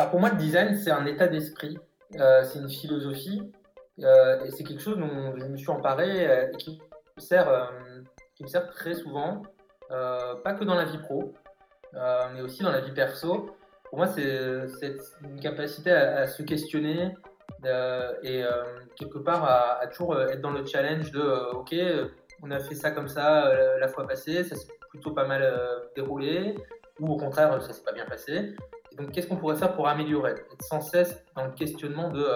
Alors pour moi, le design, c'est un état d'esprit, c'est une philosophie, et c'est quelque chose dont je me suis emparé et qui me sert, qui me sert très souvent, pas que dans la vie pro, mais aussi dans la vie perso. Pour moi, c'est une capacité à, se questionner et quelque part à, toujours être dans le challenge de OK, on a fait ça comme ça la fois passée, ça s'est plutôt pas mal déroulé, ou au contraire, ça s'est pas bien passé. Donc, qu'est-ce qu'on pourrait faire pour améliorer? Être sans cesse dans le questionnement de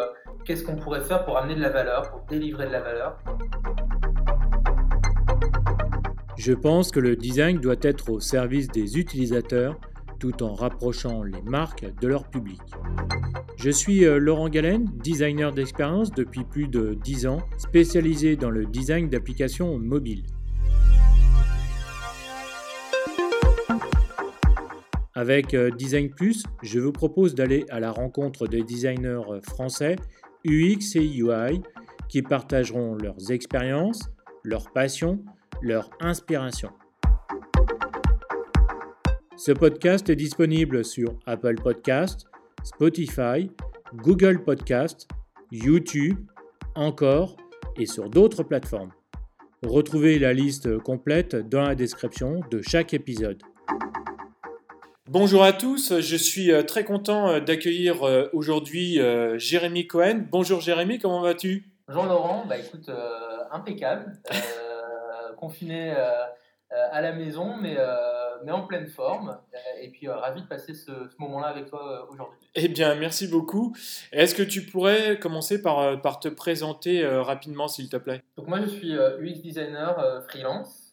qu'est-ce qu'on pourrait faire pour amener de la valeur, pour délivrer de la valeur? Je pense que le design doit être au service des utilisateurs tout en rapprochant les marques de leur public. Je suis euh, Laurent Galen, designer d'expérience depuis plus de 10 ans, spécialisé dans le design d'applications mobiles. Avec euh, Design Plus, je vous propose d'aller à la rencontre des designers français UX et UI qui partageront leurs expériences, leurs passions, leur inspiration. Ce podcast est disponible sur Apple Podcast, Spotify, Google Podcast, YouTube, encore et sur d'autres plateformes. Retrouvez la liste complète dans la description de chaque épisode. Bonjour à tous, je suis euh, très content euh, d'accueillir euh, aujourd'hui Jérémy Cohen. Bonjour Jérémy, comment vas-tu? Bonjour Laurent, bah écoute, impeccable confiné euh, à la maison, mais, mais en pleine forme. Et puis ravi de passer ce, moment-là avec toi aujourd'hui. Eh bien, merci beaucoup. Est-ce que tu pourrais commencer par, par te présenter rapidement, s'il te plaît? Donc moi, je suis UX designer freelance.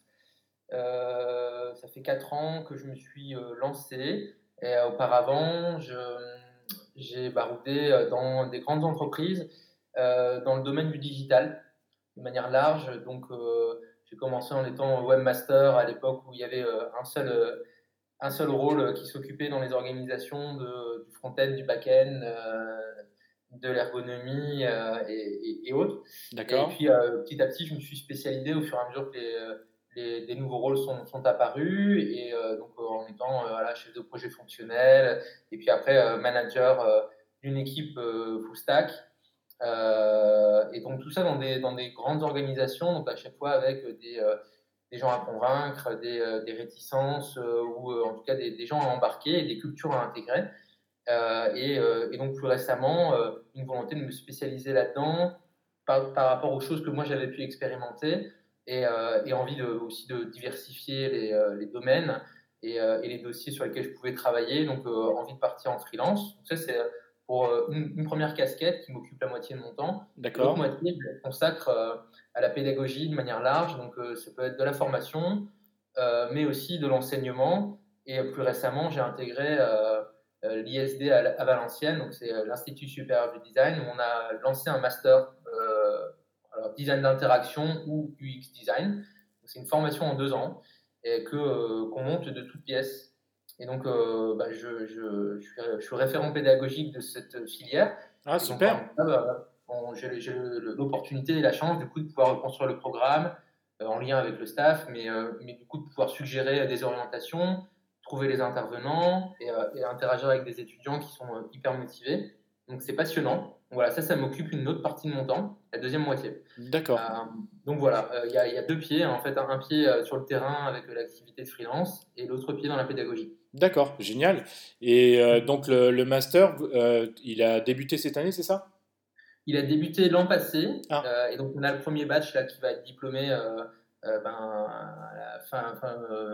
Ça fait 4 ans que je me suis lancé. Et auparavant, j'ai baroudé dans des grandes entreprises dans le domaine du digital de manière large. Donc, j'ai commencé en étant webmaster à l'époque où il y avait euh, un seul, euh, un seul rôle qui s'occupait dans les organisations de, du front-end, du back-end, euh, de l'ergonomie et, autres. D'accord. Et puis petit à petit, je me suis spécialisé au fur et à mesure que les, des nouveaux rôles sont, apparus et donc en étant voilà, chef de projet fonctionnel et puis après manager d'une équipe full stack euh, et donc tout ça dans des, grandes organisations, donc à chaque fois avec des, euh, gens à convaincre, des, euh, réticences ou en tout cas des, gens à embarquer des cultures à intégrer. Et, donc plus récemment, une volonté de me spécialiser là-dedans par, rapport aux choses que moi j'avais pu expérimenter et, et envie de, aussi de diversifier les, les domaines et, et, les dossiers sur lesquels je pouvais travailler. Donc envie de partir en freelance. Donc ça c'est pour euh, une, première casquette qui m'occupe la moitié de mon temps. L'autre moitié, je consacre euh, à la pédagogie de manière large. Donc, euh, ça peut être de la formation, mais aussi de l'enseignement. Et plus récemment, j'ai intégré l'ISD à, Valenciennes, donc c'est l'Institut supérieur du design, où on a lancé un master design d'interaction ou UX design. C'est une formation en deux ans et que qu'on monte de toutes pièces et donc, euh, bah, je, je, je, suis, référent pédagogique de cette filière. Ah, super. Bah, j'ai l'opportunité et la chance, du coup, de pouvoir reconstruire le programme euh, en lien avec le staff, mais, euh, mais du coup, de pouvoir suggérer des orientations, trouver les intervenants et, et interagir avec des étudiants qui sont hyper motivés. Donc, c'est passionnant. Voilà, ça, ça m'occupe une autre partie de mon temps, la deuxième moitié. D'accord. donc voilà, il y, y, a deux pieds, en fait, un pied sur le terrain avec l'activité de freelance et l'autre pied dans la pédagogie. D'accord, génial. Et euh, donc le, master, euh, il a débuté cette année, c'est ça? Il a débuté l'an passé. Ah. Euh, et donc on a le premier batch là qui va être diplômé ben, à la fin,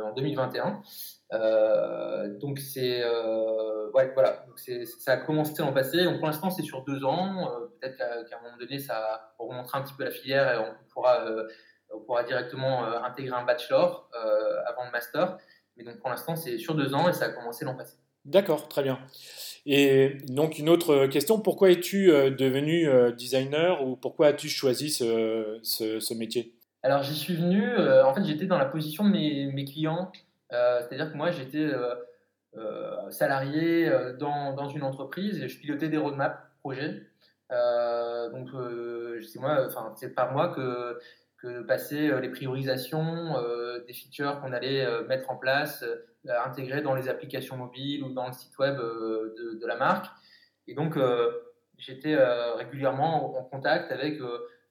en 2021. donc c'est voilà, ça a commencé l'an passé. Donc pour l'instant c'est sur deux ans. Peut-être qu'à un moment donné ça remontrer un petit peu la filière et on pourra on pourra directement intégrer un bachelor avant le master. Mais donc pour l'instant, c'est sur deux ans et ça a commencé l'an passé. D'accord, très bien. Et donc une autre question, pourquoi es-tu euh, devenu euh, designer ou pourquoi as-tu choisi ce, ce, métier? Alors j'y suis venu, euh, en fait j'étais dans la position de mes, clients, c'est-à-dire que moi j'étais salarié dans, dans, une entreprise et je pilotais des roadmaps projets. donc c'est moi, c'est par moi que euh, les priorisations euh, des features qu'on allait euh, mettre en place, intégrer dans les applications mobiles ou dans le site web de, la marque. Et donc, j'étais régulièrement en contact avec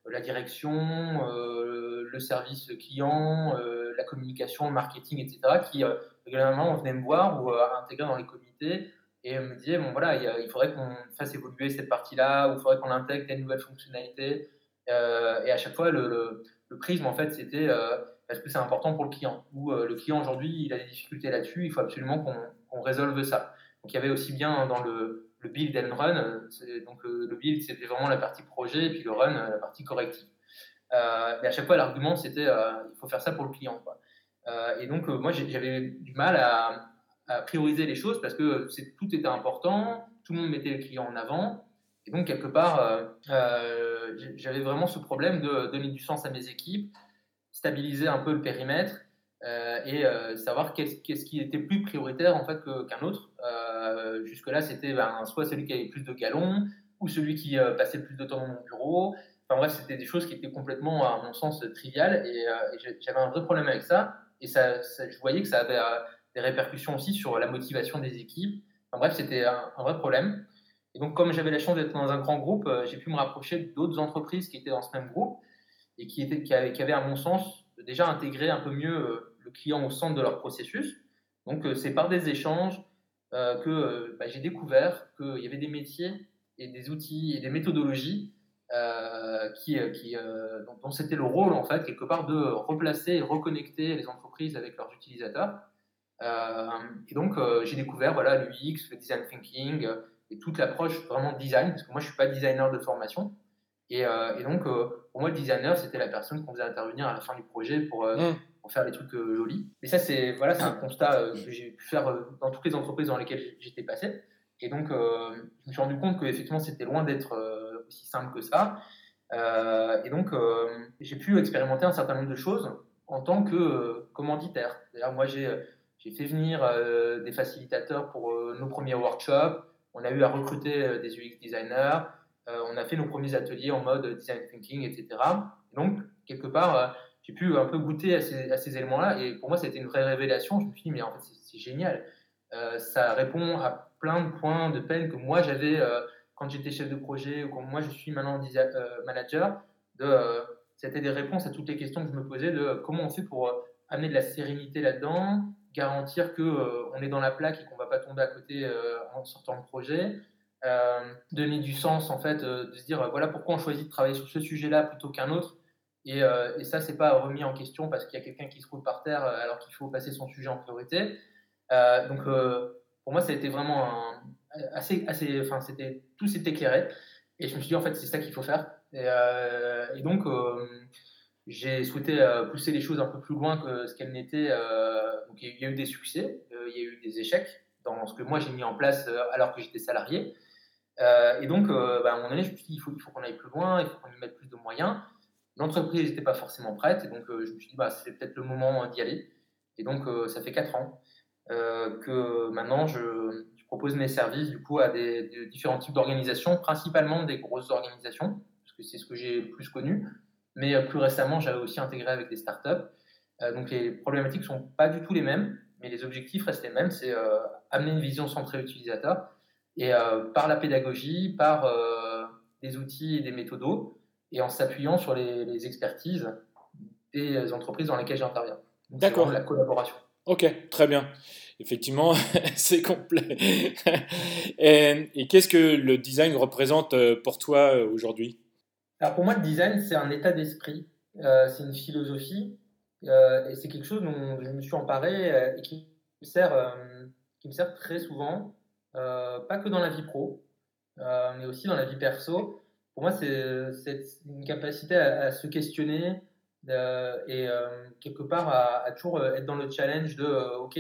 la direction, le service client, la communication, le marketing, etc., qui régulièrement venaient me voir ou intégrer dans les comités et me disaient, bon voilà, il, faudrait qu'on fasse évoluer cette partie-là, ou il faudrait qu'on intègre des nouvelles fonctionnalités. et à chaque fois, le, prisme, en fait, c'était est-ce que c'est important pour le client? Ou le client aujourd'hui, il a des difficultés là-dessus, il faut absolument qu'on résolve ça. Donc il y avait aussi bien dans le, le build and run. Euh, donc le, build, c'était vraiment la partie projet, et puis le run, la partie corrective. Euh, et à chaque fois, l'argument, c'était euh, il faut faire ça pour le client. Et donc, moi, j'avais du mal à, prioriser les choses parce que tout était important, tout le monde mettait le client en avant. Et donc, quelque part, j'avais vraiment ce problème de donner du sens à mes équipes, stabiliser un peu le périmètre euh, et euh, savoir qu'est-ce, qui était plus prioritaire en fait qu'un autre. Euh, jusque-là, c'était ben, soit celui qui avait plus de galons ou celui qui passait plus de temps dans mon bureau. Enfin bref, c'était des choses qui étaient complètement, à mon sens, triviales et, j'avais un vrai problème avec ça. Et ça, je voyais que ça avait des répercussions aussi sur la motivation des équipes. Enfin bref, c'était un, vrai problème. Et donc, comme j'avais la chance d'être dans un grand groupe, j'ai pu me rapprocher d'autres entreprises qui étaient dans ce même groupe et qui, avaient, à mon sens, déjà intégré un peu mieux le client au centre de leur processus. Donc, euh, c'est par des échanges euh, que euh, bah, j'ai découvert qu'il y avait des métiers et des outils et des méthodologies qui, qui dont, c'était le rôle, en fait, quelque part, de replacer et reconnecter les entreprises avec leurs utilisateurs. et donc, j'ai découvert voilà, l'UX, le design thinking et toute l'approche vraiment design, parce que moi, je ne suis pas designer de formation. Et, donc, pour moi, le designer, c'était la personne qu'on faisait intervenir à la fin du projet pour, mmh faire des trucs euh, jolis. Mais ça, c'est voilà, c'est un constat euh, que j'ai pu faire euh, dans toutes les entreprises dans lesquelles j'étais passé. Et donc, je me suis rendu compte que effectivement, c'était loin d'être aussi simple que ça. et donc, j'ai pu expérimenter un certain nombre de choses en tant que commanditaire. D'ailleurs, moi, j'ai j'ai fait venir des facilitateurs pour nos premiers workshops. On a eu à recruter des UX designers. on a fait nos premiers ateliers en mode design thinking, etc. donc, quelque part, j'ai pu un peu goûter à ces, éléments-là. Et pour moi, c'était une vraie révélation. Je me suis dit, mais en fait, c'est génial. Euh, ça répond à plein de points de peine que moi j'avais euh, quand j'étais chef de projet ou quand moi je suis maintenant euh, manager. C'était des réponses à toutes les questions que je me posais de comment on fait pour amener de la sérénité là-dedans, garantir que on est dans la plaque et qu'on va pas tomber à côté en sortant le projet. donner du sens en fait, de se dire voilà pourquoi on choisit de travailler sur ce sujet-là plutôt qu'un autre et, euh, et ça, c'est pas remis en question parce qu'il y a quelqu'un qui se roule par terre euh, alors qu'il faut passer son sujet en priorité. Euh, donc, pour moi, ça a été vraiment assez, assez, enfin, c'était tout s'est éclairé. Et je me suis dit, en fait, c'est ça qu'il faut faire. Et, donc, j'ai souhaité pousser les choses un peu plus loin que ce qu'elles n'étaient. donc, il y a eu des succès, il y a eu des échecs dans ce que moi j'ai mis en place alors que j'étais salarié. et donc, bah, à un moment donné, je me suis dit, il faut, faut qu'on aille plus loin, il faut qu'on y mette plus de moyens. L'entreprise n'était pas forcément prête, et donc euh, je me suis dit, bah, c'est peut-être le moment d'y aller. Et donc, euh, ça fait 4 ans euh, que maintenant, je, propose mes services du coup à des, différents types d'organisations, principalement des grosses organisations, parce que c'est ce que j'ai plus connu. Mais plus récemment, j'avais aussi intégré avec des startups. donc, les problématiques ne sont pas du tout les mêmes, mais les objectifs restent les mêmes. C'est amener une vision centrée utilisateur et par la pédagogie, par des outils et des méthodos, et en s'appuyant sur les, expertises des entreprises dans lesquelles j'interviens. D'accord. La collaboration. Ok, très bien. Effectivement, c'est complet. et, qu'est-ce que le design représente euh, pour toi euh, aujourd'hui? Alors pour moi, le design, c'est un état d'esprit, euh, c'est une philosophie, et c'est quelque chose dont je me suis emparé et qui me sert, qui me sert très souvent, pas que dans la vie pro, mais aussi dans la vie perso pour moi, c'est une capacité à, se questionner euh, et euh, quelque part à, toujours euh, être dans le challenge de OK,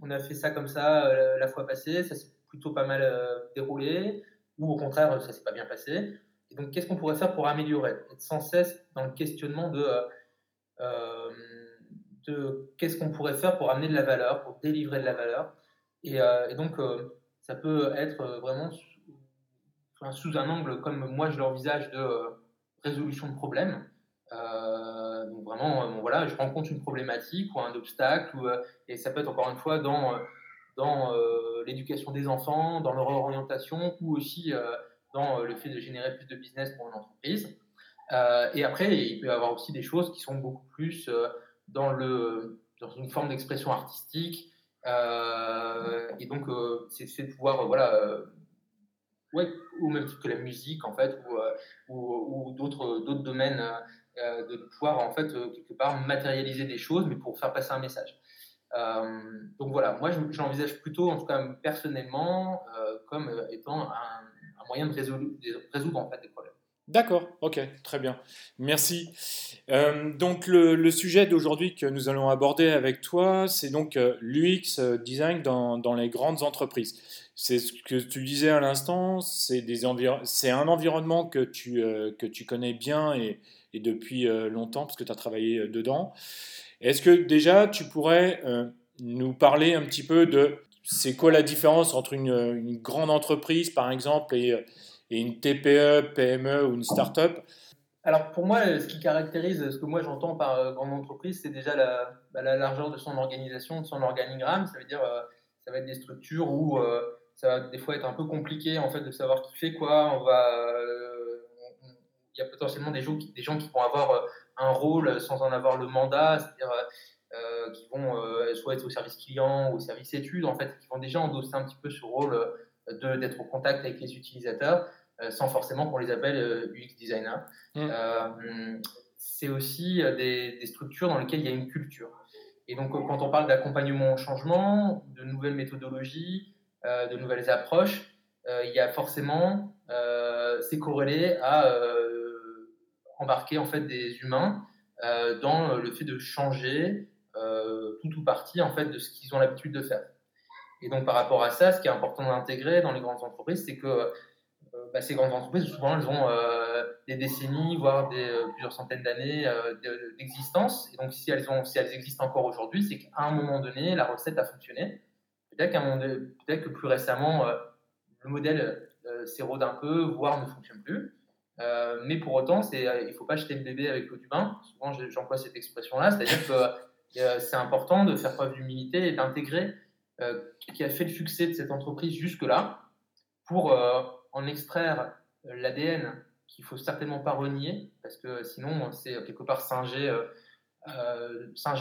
on a fait ça comme ça la fois passée, ça s'est plutôt pas mal déroulé, ou au contraire, ça s'est pas bien passé. Et donc, qu'est-ce qu'on pourrait faire pour améliorer? Être sans cesse dans le questionnement de, qu'est-ce qu'on pourrait faire pour amener de la valeur, pour délivrer de la valeur. Et donc, ça peut être vraiment sous un angle comme moi je l'envisage de euh, résolution de problèmes. Euh, donc vraiment, euh, voilà, je rencontre une problématique ou un obstacle, et ça peut être encore une fois dans dans l'éducation des enfants, dans leur orientation ou aussi dans le fait de générer plus de business pour une entreprise. et après, il peut y avoir aussi des choses qui sont beaucoup plus dans, le, dans une forme d'expression artistique. et donc, c'est de pouvoir voilà, ouais, ou même que la musique en fait, ou, euh, ou d'autres domaines, euh, euh, de pouvoir en fait quelque part matérialiser des choses, mais pour faire passer un message. donc voilà, moi j'envisage plutôt, en tout cas personnellement, comme étant un, moyen de résoudre, des problèmes. D'accord, ok, très bien. Merci. donc le, sujet d'aujourd'hui que nous allons aborder avec toi, c'est donc l'UX design dans, les grandes entreprises c'est ce que tu disais à l'instant, c'est un environnement que tu, euh, que tu connais bien et, depuis euh, longtemps, parce que tu as travaillé euh, dedans. Est-ce que déjà tu pourrais nous parler un petit peu de c'est quoi la différence entre une, grande entreprise, par exemple, et, et, une TPE, PME ou une start-up? Alors pour moi, ce qui caractérise ce que moi j'entends par grande entreprise, c'est déjà la, bah, la, largeur de son organisation, de son organigramme. Ça veut dire, ça va être des structures où ça va des fois être un peu compliqué en fait de savoir qui fait quoi. On va, euh, il y a potentiellement des gens, qui, des gens qui vont avoir euh, un rôle sans en avoir le mandat, c'est-à-dire euh, qui vont soit être au service client ou au service études, en fait, qui vont déjà endosser un petit peu ce rôle de d'être au contact avec les utilisateurs, sans forcément qu'on les appelle UX designer. Mmh. c'est aussi des, des, structures dans lesquelles il y a une culture. Et donc, quand on parle d'accompagnement au changement, de nouvelles méthodologies, de nouvelles approches, euh, il y a forcément, euh, c'est corrélé à embarquer en fait des humains dans le fait de changer tout ou partie en fait de ce qu'ils ont l'habitude de faire. Et donc par rapport à ça, ce qui est important d'intégrer dans les grandes entreprises, c'est que bah, ces grandes entreprises, souvent, elles ont des décennies, voire plusieurs centaines d'années d'existence. Et donc si elles, ont, si elles existent encore aujourd'hui, c'est qu'à un moment donné, la recette a fonctionné. Peut-être peut que plus récemment, euh, le modèle euh, s'érode un peu, voire ne fonctionne plus. Euh, mais pour autant, il ne faut pas jeter le bébé avec l'eau du bain. Souvent, j'emploie cette expression-là, c'est-à-dire que c'est important de faire preuve d'humilité et d'intégrer qui a fait le succès de cette entreprise jusque-là pour en extraire l'ADN qu'il faut certainement pas renier, parce que sinon, c'est quelque part singer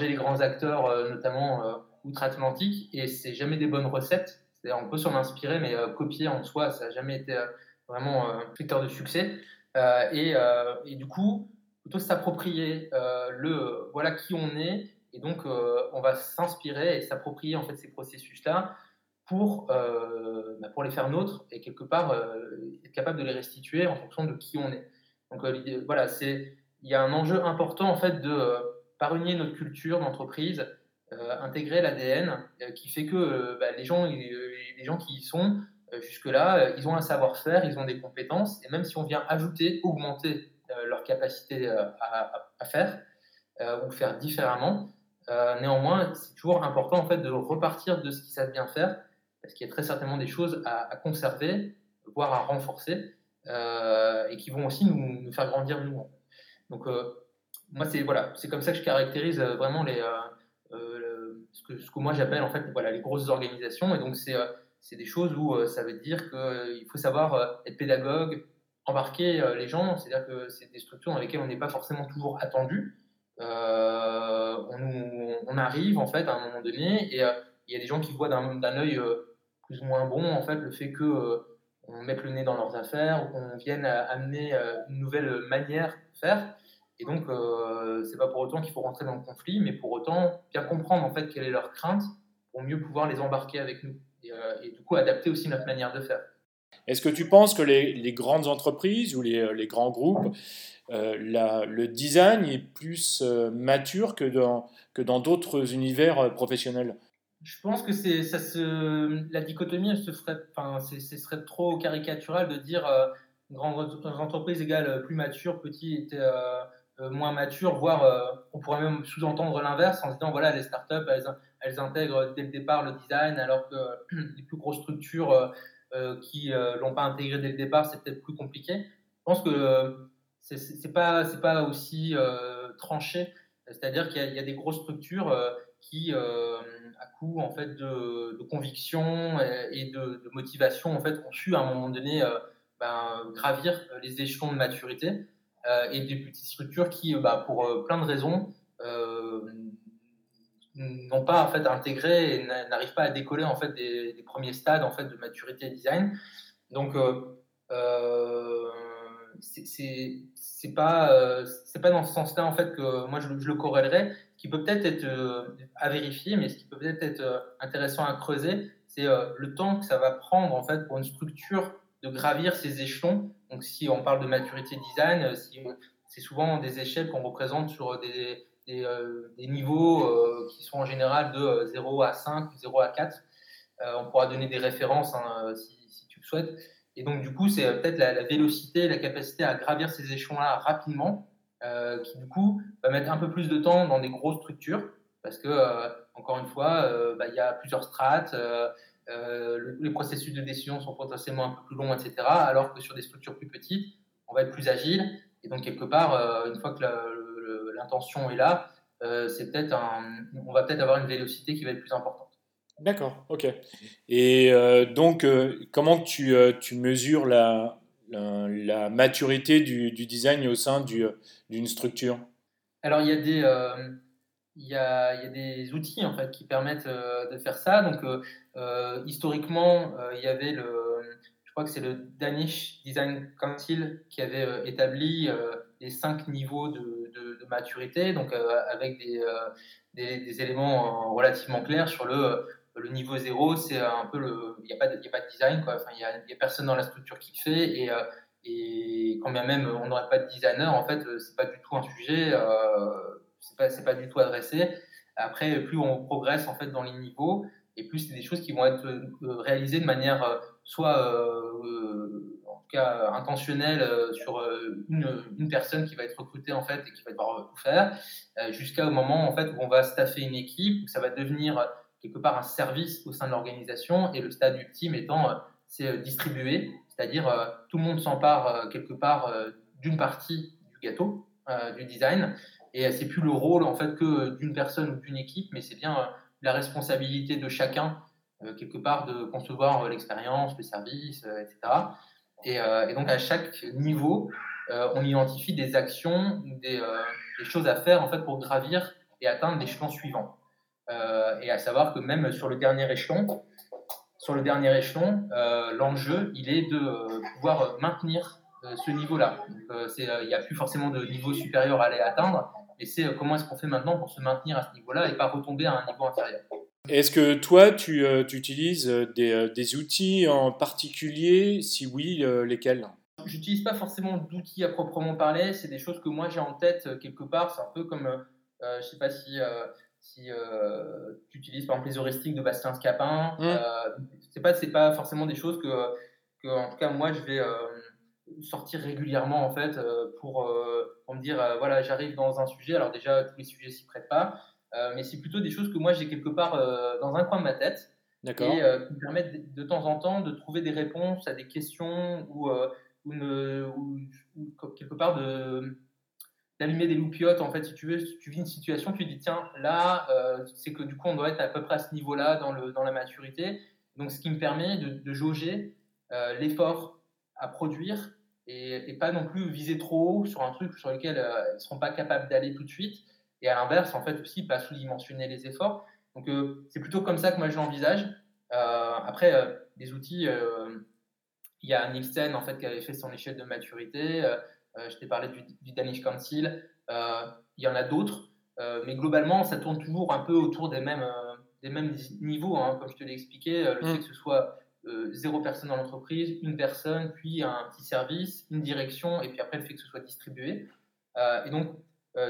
les grands acteurs, notamment outre-Atlantique et c'est jamais des bonnes recettes. On peut s'en inspirer, mais euh, copier en soi, ça n'a jamais été euh, vraiment un euh, facteur de succès. Et, du coup, plutôt s'approprier le voilà qui on est et donc on va s'inspirer et s'approprier en fait ces processus-là pour, bah, pour les faire nôtres et quelque part être capable de les restituer en fonction de qui on est. Donc voilà, il y a un enjeu important en fait de parunier notre culture d'entreprise intégrer l'ADN euh, qui fait que euh, bah, les, gens, les gens qui y sont jusque-là, ils ont un savoir-faire, ils ont des compétences, et même si on vient ajouter, augmenter leur capacité à, faire ou faire différemment, néanmoins, c'est toujours important en fait de repartir de ce qu'ils savent bien faire, parce qu'il y a très certainement des choses à, conserver, voire à renforcer, et qui vont aussi nous, faire grandir nous. Donc, moi, c'est voilà, comme ça que je caractérise vraiment les, ce que moi j'appelle en fait voilà, les grosses organisations. Et donc, c'est euh, c'est des choses où euh, ça veut dire qu'il euh, faut savoir être pédagogue, embarquer les gens. C'est-à-dire que c'est des structures dans lesquelles on n'est pas forcément toujours attendu. on, on, arrive en fait à un moment donné et il y a des gens qui voient d'un œil plus ou moins bon en fait le fait que on mette le nez dans leurs affaires ou qu'on vienne amener une nouvelle manière de faire. Et donc, euh, c'est pas pour autant qu'il faut rentrer dans le conflit, mais pour autant bien comprendre en fait quelle est leur crainte pour mieux pouvoir les embarquer avec nous et, euh, du coup adapter aussi notre manière de faire. Est-ce que tu penses que les, grandes entreprises ou les, euh, les grands groupes, la, le design est plus mature que dans que dans d'autres univers professionnels? Je pense que c'est ça se la dichotomie, elle se ferait, enfin, ce serait trop caricatural de dire grandes entreprises égale plus mature, petit était euh, moins matures, voire euh, on pourrait même sous-entendre l'inverse en se disant voilà, les startups, elles, intègrent dès le départ le design, alors que les plus grosses structures euh, qui ne l'ont pas intégré dès le départ, c'est peut-être plus compliqué. Je pense que c'est pas, pas aussi tranché, c'est-à-dire qu'il y, a des grosses structures qui, à coup en fait de, conviction et, de, motivation en fait ont su à un moment donné ben, gravir les échelons de maturité et des petites structures qui, bah, pour plein de raisons, n'ont pas en fait intégré et n'arrivent pas à décoller en fait des, premiers stades en fait de maturité design. Donc euh, c'est pas euh, c'est pas dans ce sens-là en fait que moi je, le corrélerais. Ce qui peut peut-être être, euh, à vérifier, mais ce qui peut peut-être être intéressant à creuser, c'est le temps que ça va prendre en fait pour une structure de gravir ces échelons. Donc si on parle de maturité design, c'est souvent des échelles qu'on représente sur des, des, des niveaux qui sont en général de 0 à 5, 0 à 4. on pourra donner des références hein, si, tu le souhaites. Et donc, du coup, c'est euh, peut-être la, vélocité, la capacité à gravir ces échelons-là rapidement, euh, qui, du coup, va mettre un peu plus de temps dans des grosses structures, parce que, euh, encore une fois, bah, il y a plusieurs strates, les processus de décision sont potentiellement un peu plus longs, etc. Alors que sur des structures plus petites, on va être plus agile. Et donc, quelque part, une fois que l'intention est là, c'est peut-être on va peut-être avoir une vélocité qui va être plus importante. D'accord, ok. Et euh, donc, euh, comment tu, euh, tu mesures la, la, maturité du, du, design au sein d'une structure? Alors, il y, a des, il, y a, il y a des outils en fait, qui permettent de faire ça. Donc, historiquement, il y avait le, je crois que c'est le Danish Design Council qui avait établi les cinq niveaux de, maturité, donc avec des, éléments relativement clairs sur le niveau zéro, c'est un peu le. Il n'y a, pas de, a pas de design, quoi. Enfin, il n'y a, personne dans la structure qui le fait. Et, euh, quand bien même on n'aurait pas de designer, en fait, c'est pas du tout un sujet, euh, c'est pas, pas du tout adressé. Après, plus on progresse en fait dans les niveaux, et plus c'est des choses qui vont être euh, réalisées de manière euh, soit en tout cas intentionnelle sur une, personne qui va être recrutée en fait et qui va devoir tout faire, jusqu'à au moment en fait où on va staffer une équipe, où ça va devenir quelque part un service au sein de l'organisation et le stade ultime étant euh, c'est euh, distribué, c'est-à-dire euh, tout le monde s'empare quelque part d'une partie du gâteau, du design, et c'est plus le rôle en fait que d'une personne ou d'une équipe, mais c'est bien la responsabilité de chacun quelque part de concevoir l'expérience, le service, etc. Et, donc à chaque niveau, on identifie des actions, des, choses à faire en fait pour gravir et atteindre l'échelon suivant. Euh, et à savoir que même sur le dernier échelon, sur le dernier échelon, euh, l'enjeu, il est de euh, pouvoir maintenir ce niveau-là. Il n'y a plus forcément de niveau supérieur à aller atteindre, mais c'est comment est-ce qu'on fait maintenant pour se maintenir à ce niveau-là et pas retomber à un niveau inférieur? Est-ce que toi, tu, tu utilises des, des, outils en particulier? Si oui, lesquels? J'utilise pas forcément d'outils à proprement parler. C'est des choses que moi j'ai en tête quelque part. C'est un peu comme, je ne sais pas si si euh, tu utilises par exemple les heuristiques de Bastien Scapin, mmh. euh, c'est pas c'est pas forcément des choses que, que, en tout cas moi je vais euh, sortir régulièrement en fait pour, pour, me dire voilà j'arrive dans un sujet alors déjà tous les sujets s'y prêtent pas mais c'est plutôt des choses que moi j'ai quelque part dans un coin de ma tête et qui me permettent de, temps en temps de trouver des réponses à des questions ou, ou, ou quelque part de d'allumer des loupiotes. En fait, si tu veux, tu vis une situation, tu dis tiens, là, euh, c'est que du coup, on doit être à peu près à ce niveau-là dans, le, dans la maturité. Donc, ce qui me permet de, jauger euh, l'effort à produire et, pas non plus viser trop haut sur un truc sur lequel euh, ils ne seront pas capables d'aller tout de suite. Et à l'inverse, en fait, aussi, pas sous-dimensionner les efforts. Donc, c'est plutôt comme ça que moi je l'envisage. après, des outils, il y a Nielsen, en fait, qui avait fait son échelle de maturité. Euh, je t'ai parlé du, Danish Council. Euh, il y en a d'autres. Euh, mais globalement, ça tourne toujours un peu autour des mêmes, des mêmes niveaux. Hein, comme je te l'ai expliqué, le fait mm. que ce soit zéro personne dans l'entreprise, une personne, puis un petit service, une direction, et puis après le fait que ce soit distribué. et donc,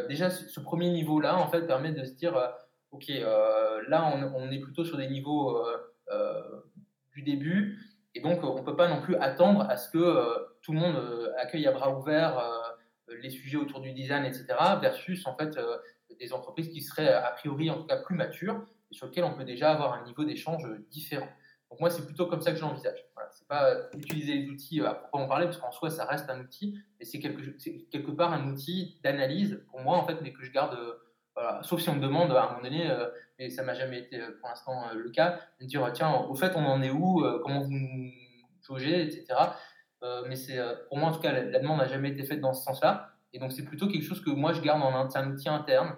déjà, ce, premier niveau-là, en fait, permet de se dire, OK, là, on, est plutôt sur des niveaux du début, et donc, on ne peut pas non plus attendre à ce que tout le monde euh, accueille à bras ouverts euh, les sujets autour du design, etc., versus en fait euh, des entreprises qui seraient a priori en tout cas plus matures et sur lesquelles on peut déjà avoir un niveau d'échange différent. Donc moi, c'est plutôt comme ça que je l'envisage. Voilà, c'est pas utiliser les outils à proprement parler, parce qu'en soi, ça reste un outil, mais c'est quelque, part un outil d'analyse pour moi, en fait, mais que je garde, sauf si on me demande à un moment donné, mais ça m'a jamais été pour l'instant le cas, de dire tiens, au fait, on en est où, comment vous nous jaugez, etc. mais pour moi en tout cas, la, demande n'a jamais été faite dans ce sens-là, et donc c'est plutôt quelque chose que moi je garde en un outil interne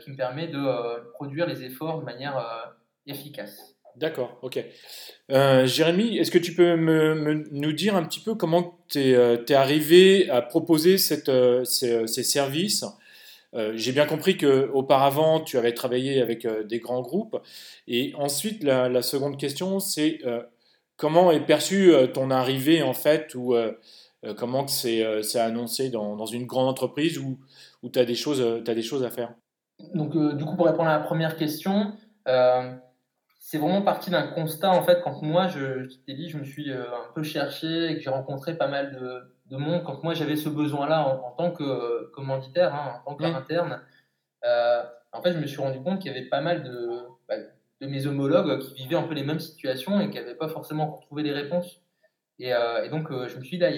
qui me permet de produire les efforts de manière efficace. D'accord, ok. Euh, Jérémy, est-ce que tu peux nous dire un petit peu comment tu es, euh, arrivé à proposer euh, ces, services? J'ai bien compris qu'auparavant, tu avais travaillé avec des grands groupes. Et ensuite, la, seconde question, c'est comment est perçue ton arrivée, en fait, ou comment c'est annoncé dans, une grande entreprise où, tu as, des choses à faire? Donc, du coup, pour répondre à la première question, c'est vraiment parti d'un constat, en fait, quand moi, je, t'ai dit, je me suis euh, un peu cherché et que j'ai rencontré pas mal de, monde, quand moi j'avais ce besoin-là en, tant que euh, commanditaire, hein, en tant qu'interne, euh, en fait, je me suis rendu compte qu'il y avait pas mal de, bah, de mes homologues qui vivaient un peu les mêmes situations et qui n'avaient pas forcément trouvé les réponses. Et, donc, je me suis dit, là,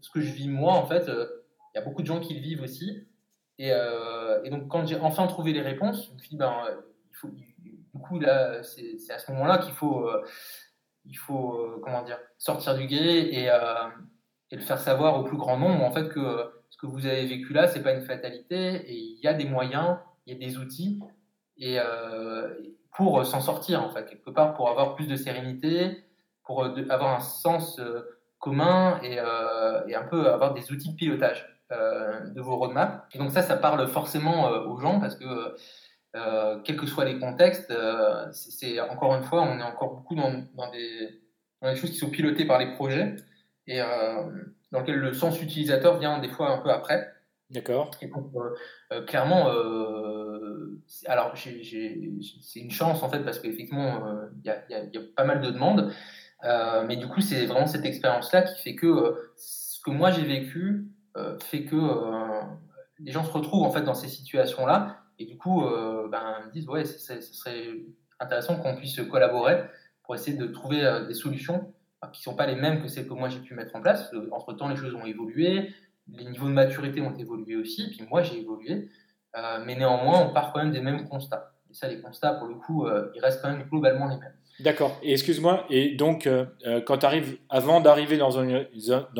ce que je vis moi, en fait, il y a beaucoup de gens qui le vivent aussi. Et, et donc, quand j'ai enfin trouvé les réponses, je me suis dit, ben, il faut, du coup, là, c'est à ce moment-là qu'il faut, euh, il faut euh, comment dire, sortir du guet et, euh, et, le faire savoir au plus grand nombre, en fait, que ce que vous avez vécu là, c'est pas une fatalité et il y a des moyens, il y a des outils et, pour s'en sortir, en fait, quelque part, pour avoir plus de sérénité, pour avoir un sens commun et, et, un peu avoir des outils de pilotage de vos roadmaps. Et donc ça, ça parle forcément aux gens parce que euh, quels que soient les contextes, euh, c'est encore une fois, on est encore beaucoup dans, des, des, choses qui sont pilotées par les projets et euh, dans lesquelles le sens utilisateur vient des fois un peu après. D'accord. Donc, clairement, alors c'est une chance en fait parce qu'effectivement, il y, y, a pas mal de demandes, mais du coup, c'est vraiment cette expérience-là qui fait que ce que moi j'ai vécu fait que les gens se retrouvent en fait dans ces situations-là et du coup, euh, ben, ils me disent, ouais, ce serait intéressant qu'on puisse collaborer pour essayer de trouver euh, des solutions qui ne sont pas les mêmes que celles que moi j'ai pu mettre en place. Entre-temps, les choses ont évolué, les niveaux de maturité ont évolué aussi, puis moi j'ai évolué. Euh, mais néanmoins, on part quand même des mêmes constats. Et ça, les constats, pour le coup, ils restent quand même globalement les mêmes. D'accord. Et excuse-moi, et donc, quand tu arrives, avant d'arriver dans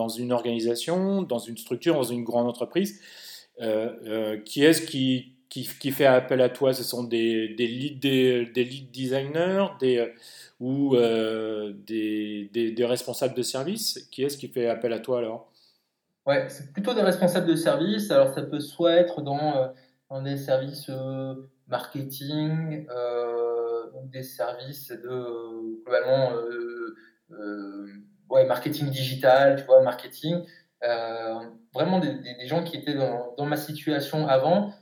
une organisation, dans une structure, dans une grande entreprise, qui est-ce qui, qui, fait appel à toi Ce sont des, des, lead, des, lead designers des, euh, ou euh, des, des, responsables de service Qui est-ce qui fait appel à toi alors? Ouais, c'est plutôt des responsables de service. Alors ça peut soit être dans, euh, dans des services marketing, ou des services de globalement ouais, marketing digital, tu vois, marketing. vraiment des, des, gens qui étaient dans, dans ma situation avant, euh,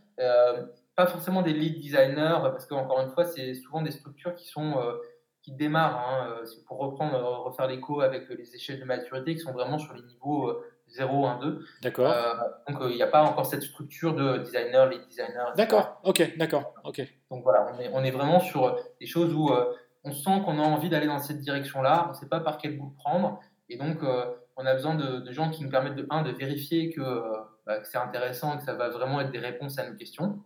pas forcément des lead designers, parce qu'encore une fois, c'est souvent des structures qui sont euh, qui démarrent, hein, euh, pour reprendre, refaire l'écho avec les échelles de maturité, qui sont vraiment sur les niveaux 0, 1, 2. D'accord. donc il n'y a pas encore cette structure de designer, lead designer. D'accord, ok, d'accord, ok. Donc voilà, on est, on est, vraiment sur des choses où on sent qu'on a envie d'aller dans cette direction-là, on ne sait pas par quel bout prendre, et donc on a besoin de, de, gens qui nous permettent de, un, de vérifier que bah, que c'est intéressant et que ça va vraiment être des réponses à nos questions.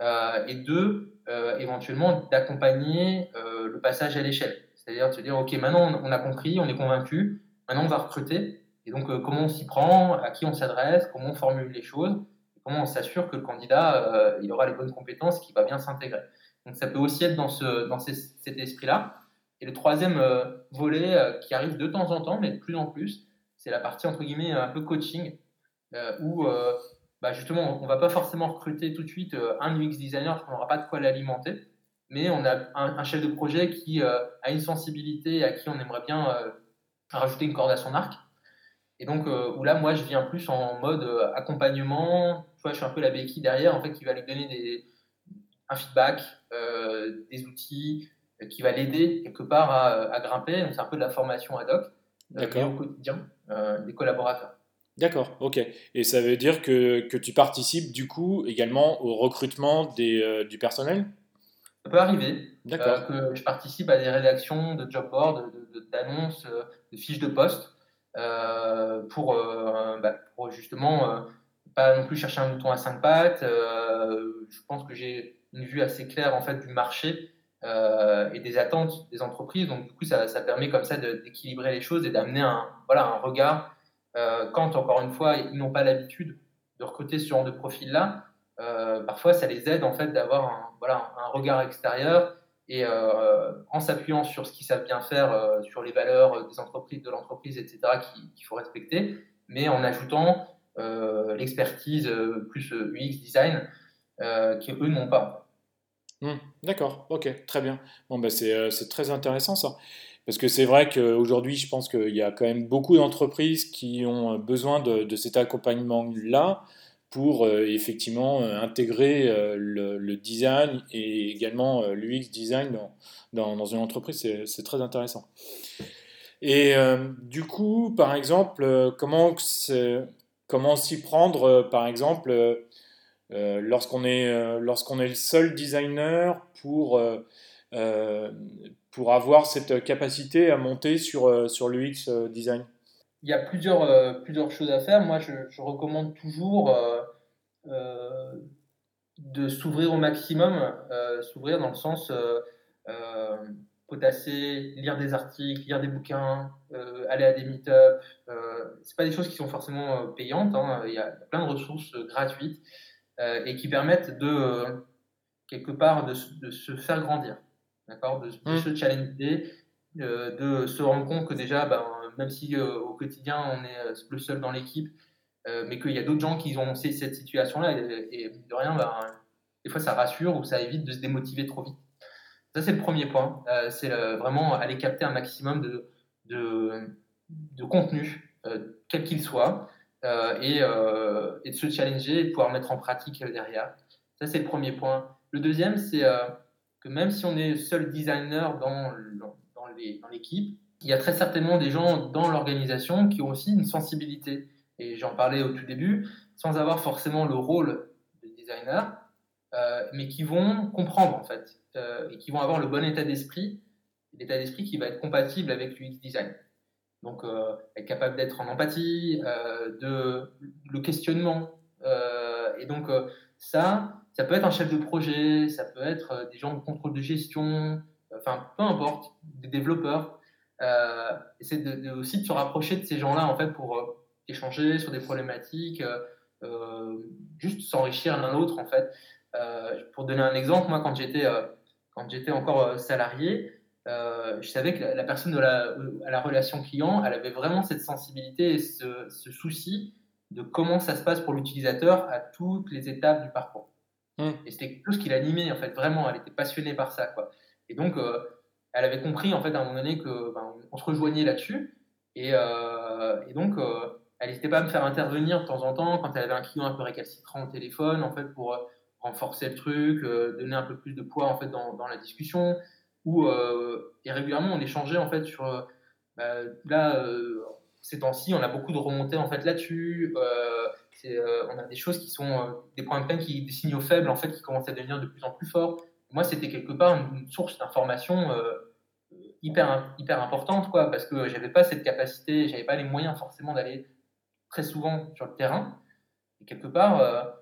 Euh, et deux, euh, éventuellement d'accompagner euh, le passage à l'échelle. C'est-à-dire de se dire, OK, maintenant on a compris, on est convaincu, maintenant on va recruter. Et donc, comment on s'y prend, à qui on s'adresse, comment on formule les choses, comment on s'assure que le candidat il aura les bonnes compétences, qu'il va bien s'intégrer. Donc, ça peut aussi être dans, ce, dans cet esprit-là. Et le troisième volet qui arrive de temps en temps, mais de plus en plus, c'est la partie entre guillemets un peu coaching. Euh, où euh, bah, justement on ne va pas forcément recruter tout de suite euh, un UX designer parce qu'on n'aura pas de quoi l'alimenter, mais on a un, chef de projet qui a une sensibilité à qui on aimerait bien rajouter une corde à son arc. Et donc, où là, moi, je viens plus en mode accompagnement. Tu vois, je suis un peu la béquille derrière, en fait, qui va lui donner des, un feedback, des outils, qui va l'aider quelque part à, à grimper. Donc, c'est un peu de la formation ad hoc au quotidien des collaborateurs. D'accord, ok. Et ça veut dire que, que, tu participes du coup également au recrutement des, euh, du personnel? Ça peut arriver. D'accord. Euh, que je participe à des rédactions de job board, d'annonces, de, de, de, fiches de poste euh, pour, bah, pour, justement pas non plus chercher un mouton à cinq pattes, je pense que j'ai une vue assez claire en fait du marché euh, et des attentes des entreprises. Donc, du coup, ça, ça permet comme ça d'équilibrer les choses et d'amener un, voilà, un regard. Euh, quand, encore une fois, ils n'ont pas l'habitude de recruter ce genre de profil-là, euh, parfois, ça les aide en fait d'avoir un, voilà, un regard extérieur et en s'appuyant sur ce qu'ils savent bien faire, sur les valeurs des entreprises, de l'entreprise, etc., qu'il faut respecter, mais en ajoutant l'expertise plus UX design qui eux n'ont pas. Mmh. D'accord, ok, très bien. Bon, c'est, c'est très intéressant ça. Parce que c'est vrai qu'aujourd'hui, je pense qu'il y a quand même beaucoup d'entreprises qui ont besoin de, cet accompagnement-là pour effectivement intégrer le, design et également l'UX design dans, dans, une entreprise. C'est, très intéressant. Et du coup, par exemple, comment, comment s'y prendre, par exemple, euh, lorsqu'on est, euh, lorsqu'on est le seul designer pour, euh, pour avoir cette capacité à monter sur, sur l'UX design Il y a plusieurs, plusieurs choses à faire. Moi, je, je recommande toujours de s'ouvrir au maximum, s'ouvrir dans le sens potasser, lire des articles, lire des bouquins, aller à des meet-ups. Euh, c'est pas des choses qui sont forcément payantes. Hein. Il y a plein de ressources gratuites. Euh, et qui permettent de, euh, quelque part, de, se faire grandir, d'accord de, mmh. se challenger, euh, de se rendre compte que déjà, ben, même si au quotidien on est le seul dans l'équipe, mais qu'il y a d'autres gens qui ont cette situation-là, et, de rien, ben, des fois ça rassure ou ça évite de se démotiver trop vite. Ça, c'est le premier point. c'est vraiment aller capter un maximum de, de, de contenu, quel qu'il soit, euh, euh, et, de se challenger et de pouvoir mettre en pratique euh, derrière. Ça, c'est le premier point. Le deuxième, c'est que même si on est seul designer dans, dans, l'équipe, il y a très certainement des gens dans l'organisation qui ont aussi une sensibilité. Et j'en parlais au tout début, sans avoir forcément le rôle de designer, mais qui vont comprendre en fait, et qui vont avoir le bon état d'esprit, l'état d'esprit qui va être compatible avec l'UX design. Donc, euh, être capable d'être en empathie, euh, de le questionnement. Euh, et donc, ça, ça peut être un chef de projet, ça peut être des gens de contrôle de gestion, enfin, peu importe, des développeurs. c'est de, aussi de se rapprocher de ces gens-là, en fait, pour échanger sur des problématiques, juste s'enrichir l'un l'autre, en fait. pour donner un exemple, moi, quand j'étais quand j'étais encore salarié, euh, je savais que la, personne à la relation client, elle avait vraiment cette sensibilité et ce, souci de comment ça se passe pour l'utilisateur à toutes les étapes du parcours. Mmh. Et c'était quelque chose qui l'animait, en fait, vraiment, elle était passionnée par ça. Quoi. Et donc, euh, elle avait compris, en fait, à un moment donné, qu'on ben, on se rejoignait là-dessus. Et, euh, donc, elle n'hésitait pas à me faire intervenir de temps en temps quand elle avait un client un peu récalcitrant au téléphone, en fait, pour renforcer le truc, donner un peu plus de poids, en fait, dans, la discussion euh, et régulièrement on échangeait en fait sur euh, bah, là euh, ces temps-ci on a beaucoup de remontées en fait là-dessus on a des choses qui sont des points de peine qui des signaux faibles en fait qui commencent à devenir de plus en plus forts moi c'était quelque part une, source d'information hyper hyper importante quoi parce que j'avais pas cette capacité j'avais pas les moyens forcément d'aller très souvent sur le terrain et quelque part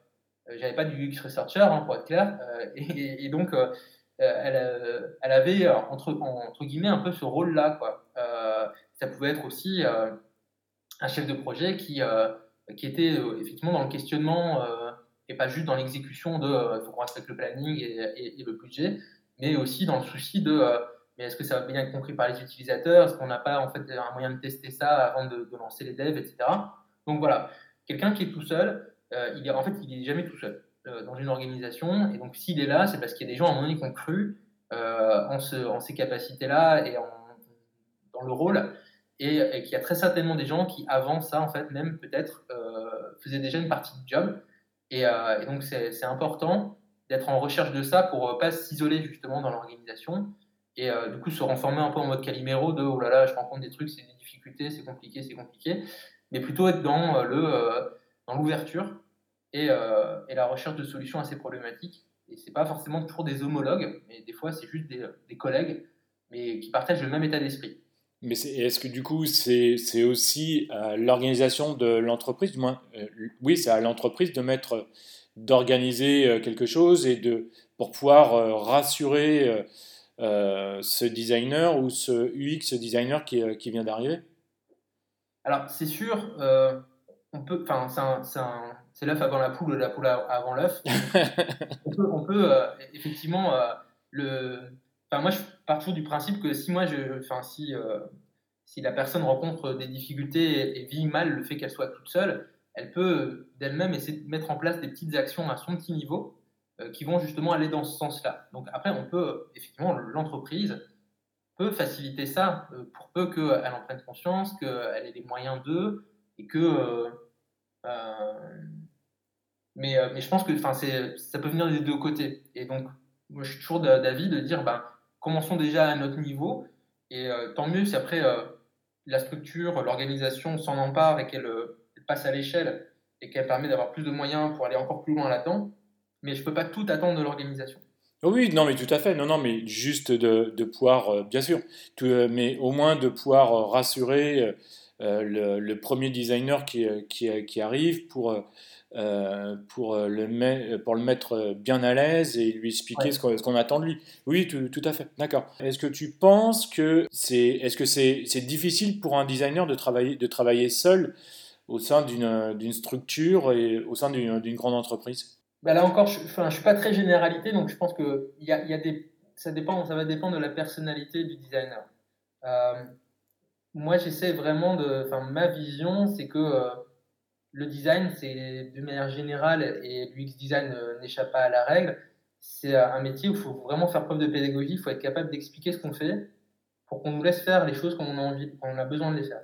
j'avais pas du UX researcher hein, pour être clair et, donc euh, elle, euh, elle, avait euh, entre, entre guillemets un peu ce rôle-là. Quoi. ça pouvait être aussi un chef de projet qui, qui était effectivement dans le questionnement et pas juste dans l'exécution de il faut qu'on respecte le planning et, le budget, mais aussi dans le souci de mais est-ce que ça va bien être compris par les utilisateurs? Est-ce qu'on n'a pas en fait un moyen de tester ça avant de, lancer les devs, etc. Donc voilà, quelqu'un qui est tout seul, il est, en fait, il n'est jamais tout seul. Euh, dans une organisation. Et donc, s'il est là, c'est parce qu'il y a des gens à un moment donné qui ont cru euh, en, ce, en, ces capacités-là et en, dans le rôle. Et, qu'il y a très certainement des gens qui, avant ça, en fait, même peut-être, euh, faisaient déjà une partie du job. Et, donc, c'est important d'être en recherche de ça pour ne pas s'isoler justement dans l'organisation et du coup se renformer un peu en mode caliméro de oh là là, je rencontre des trucs, c'est des difficultés, c'est compliqué, c'est compliqué, mais plutôt être dans le dans l'ouverture euh, et, la recherche de solutions à ces problématiques. Et ce n'est pas forcément toujours des homologues, mais des fois c'est juste des, collègues, mais qui partagent le même état d'esprit. Mais est-ce que du coup c'est aussi à l'organisation de l'entreprise, du moins, euh, oui, c'est à l'entreprise de mettre d'organiser quelque chose et de, pour pouvoir rassurer ce designer ou ce UX designer qui, qui vient d'arriver? Alors, c'est sûr, on peut, enfin, c'est l'œuf avant la poule ou la poule avant l'œuf. on peut, effectivement le. Enfin, moi, je pars toujours du principe que si moi, je, enfin, si si la personne rencontre des difficultés et, vit mal le fait qu'elle soit toute seule, elle peut d'elle-même essayer de mettre en place des petites actions à son petit niveau euh, qui vont justement aller dans ce sens-là. Donc après, on peut, effectivement, l'entreprise peut faciliter ça euh, pour peu qu'elle en prenne conscience, qu'elle ait les moyens d'eux et que... Euh, mais, mais, je pense que ça peut venir des deux côtés. Et donc, moi, je suis toujours d'avis de dire, ben, commençons déjà à notre niveau. Et tant mieux si après la structure, l'organisation s'en empare et qu'elle euh, passe à l'échelle et qu'elle permet d'avoir plus de moyens pour aller encore plus loin là-dedans. Mais je ne peux pas tout attendre de l'organisation. Oh oui, non, mais tout à fait. Non, non, mais juste de, pouvoir, euh, bien sûr, euh, mais au moins de pouvoir rassurer le, premier designer qui, qui arrive pour euh, pour, euh, le pour le mettre bien à l'aise et lui expliquer ce qu'on attend de lui. Oui, tout, tout à fait, d'accord. Est-ce que tu penses que c'est est-ce que c'est difficile pour un designer de travailler, de travailler seul au sein d'une structure et au sein d'une grande entreprise? Bah Là encore, je ne suis pas très généralité, donc je pense que y a, y a des, ça, dépend, ça va dépendre de la personnalité du designer. Euh, moi, j'essaie vraiment de. Enfin, ma vision, c'est que le design, c'est de manière générale, et l'UX design euh, n'échappe pas à la règle, c'est euh, un métier où il faut vraiment faire preuve de pédagogie, il faut être capable d'expliquer ce qu'on fait pour qu'on nous laisse faire les choses comme on a envie, comme on a besoin de les faire.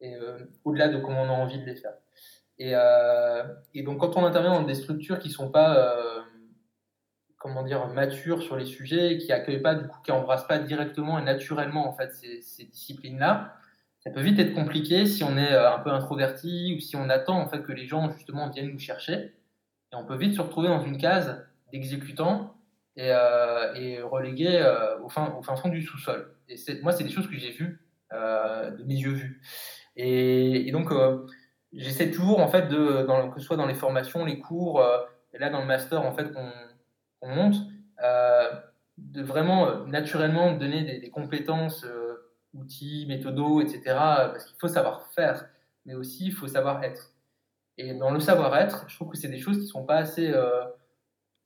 Et euh, au-delà de comment on a envie de les faire. Et, donc quand on intervient dans des structures qui sont pas comment dire matures sur les sujets, qui accueillent pas du coup, qui embrassent pas directement et naturellement en fait ces disciplines-là, ça peut vite être compliqué si on est euh, un peu introverti ou si on attend en fait que les gens justement viennent nous chercher. Et on peut vite se retrouver dans une case d'exécutant et, euh, relégué euh, au, fin, fond du sous-sol. Et moi, c'est des choses que j'ai vues, de mes yeux vus. Et, donc, j'essaie toujours, en fait, que ce soit dans les formations, les cours, et là dans le master en fait qu'on monte, de vraiment naturellement donner des compétences outils, méthodos, etc. Parce qu'il faut savoir faire, mais aussi il faut savoir être. Et dans le savoir-être, je trouve que c'est des choses qui ne sont pas assez, euh,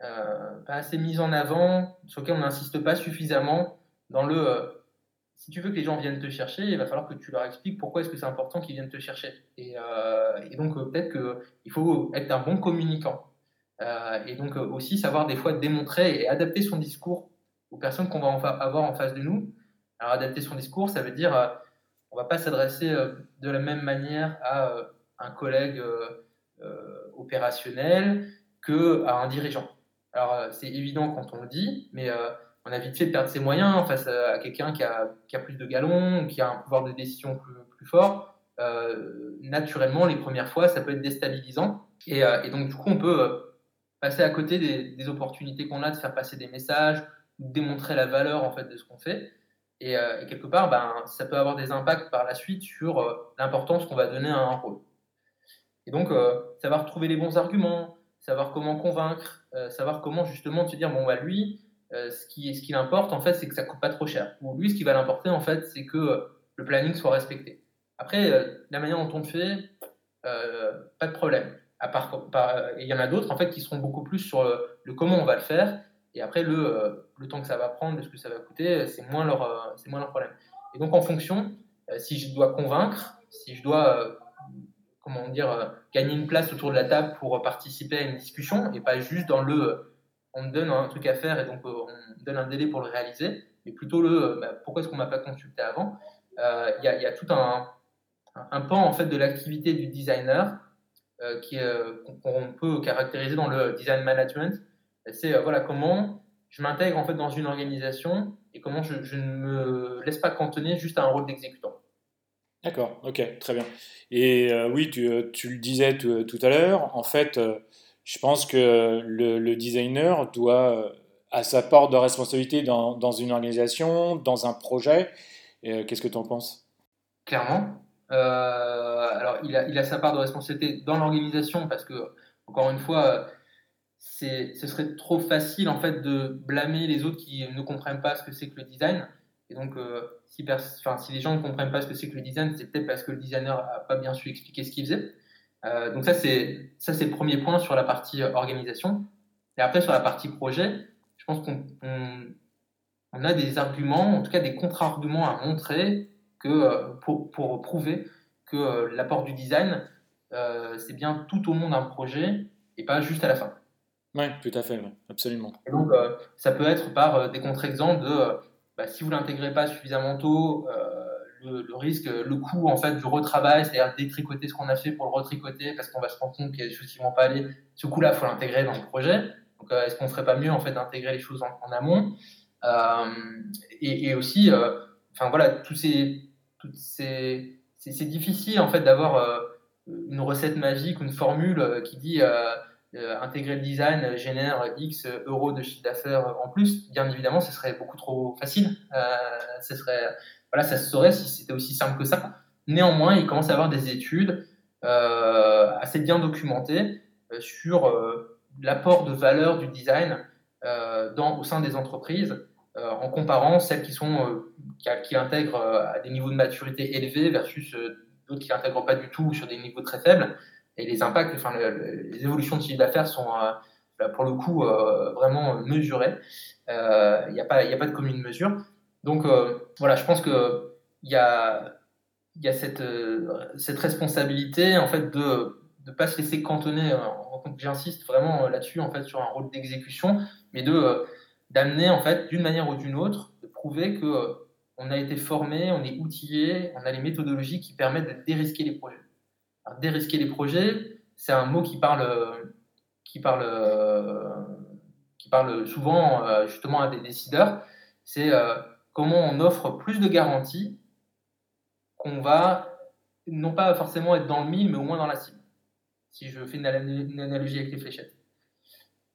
euh, pas assez mises en avant, sur lesquelles on n'insiste pas suffisamment. Dans le, euh, si tu veux que les gens viennent te chercher, il va falloir que tu leur expliques pourquoi est-ce que c'est important qu'ils viennent te chercher. Et, et donc peut-être qu'il faut être un bon communicant. et donc aussi savoir des fois démontrer et adapter son discours aux personnes qu'on va avoir en face de nous alors adapter son discours, ça veut dire euh, on va pas s'adresser euh, de la même manière à euh, un collègue opérationnel que à un dirigeant. Alors c'est évident quand on le dit, mais on a vite fait de perdre ses moyens face à, quelqu'un qui a, qui a, plus de galons, qui a un pouvoir de décision plus, plus fort. naturellement, les premières fois, ça peut être déstabilisant. Et, donc, du coup, on peut passer à côté des, des opportunités qu'on a de faire passer des messages, démontrer la valeur en fait de ce qu'on fait. Euh, et, quelque part, ben, ça peut avoir des impacts par la suite sur euh, l'importance qu'on va donner à un rôle. Et donc, euh, savoir trouver les bons arguments, savoir comment convaincre, savoir comment justement se dire, bon, bah, lui, ce qui, ce qui l'importe, en fait, c'est que ça coûte pas trop cher. Ou lui, ce qui va l'importer, en fait, c'est que le planning soit respecté. Après, la manière dont on le fait, pas de problème. Il y en a d'autres, en fait, qui seront beaucoup plus sur le comment on va le faire et après, le, euh, le temps que ça va prendre, ce que ça va coûter, c'est moins, leur, euh, c'est moins leur problème. Et donc, en fonction, euh, si je dois convaincre, si je dois comment dire, gagner une place autour de la table pour participer à une discussion, et pas juste dans le on me donne un truc à faire et donc on me donne un délai pour le réaliser, mais plutôt le bah, pourquoi est-ce qu'on m'a pas consulté avant. Il y, y, a tout un, un, pan en fait de l'activité du designer qui qu'on peut caractériser dans le design management c'est euh, voilà comment je m'intègre en fait dans une organisation et comment je, ne me laisse pas cantonner juste à un rôle d'exécutant. D'accord, ok, très bien. Et euh, oui, tu, euh, tu, le disais tout, à l'heure, en fait, je pense que le, designer doit, à sa part de responsabilité dans, dans une organisation, dans un projet. Qu'est-ce que tu en penses? Clairement. alors, il a, il a, sa part de responsabilité dans l'organisation parce que, encore une fois, ce serait trop facile en fait de blâmer les autres qui ne comprennent pas ce que c'est que le design. Et donc, si, si, les gens ne comprennent pas ce que c'est que le design, c'est peut-être parce que le designer n'a pas bien su expliquer ce qu'il faisait. donc ça, c'est ça, c'est le premier point sur la partie organisation. Et après, sur la partie projet, je pense qu'on on a des arguments, en tout cas des contre-arguments à montrer que, euh, pour, pour, prouver que euh, l'apport du design, euh, c'est bien tout au long d'un projet et pas juste à la fin. Oui, tout à fait, absolument. Et donc, ça peut être par des contre-exemples de bah, si vous ne l'intégrez pas suffisamment tôt, le, risque, le coût en fait, du retravail, c'est-à-dire détricoter ce qu'on a fait pour le retricoter parce qu'on va se rendre compte qu'il y a des choses qui ne vont pas aller. Ce coût-là, il faut l'intégrer dans le projet. Donc, est-ce qu'on ne ferait pas mieux en fait, d'intégrer les choses en amont? Euh, et, aussi, euh, enfin voilà, tous ces, toutes ces, c'est difficile en fait d'avoir euh, une recette magique, une formule qui dit intégrer le design génère X euros de chiffre d'affaires en plus. Bien évidemment, ce serait beaucoup trop facile. ce serait, voilà, ça se saurait si c'était aussi simple que ça. Néanmoins, il commence à avoir des études assez bien documentées sur l'apport de valeur du design au sein des entreprises euh, en comparant celles qui, sont, euh, qui, intègrent euh, à des niveaux de maturité élevés versus d'autres qui n'intègrent pas du tout sur des niveaux très faibles. Et les impacts, enfin, les évolutions de chiffre d'affaires sont pour le coup vraiment mesurées. Il n'y a, pas, a pas de commune mesure. Donc voilà, je pense qu'il y a, y a cette, cette responsabilité en fait de ne pas se laisser cantonner, j'insiste vraiment là-dessus, en fait, sur un rôle d'exécution, mais de d'amener en fait d'une manière ou d'une autre, de prouver que euh, on a été formé, on est outillé, on a les méthodologies qui permettent de dérisquer les projets. Dérisquer les projets, c'est un mot qui parle, qui parle, qui parle souvent euh, justement à des décideurs. C'est euh, comment on offre plus de garanties qu'on va non pas forcément être dans le mille, mais au moins dans la cible. Si je fais une, analogie avec les fléchettes.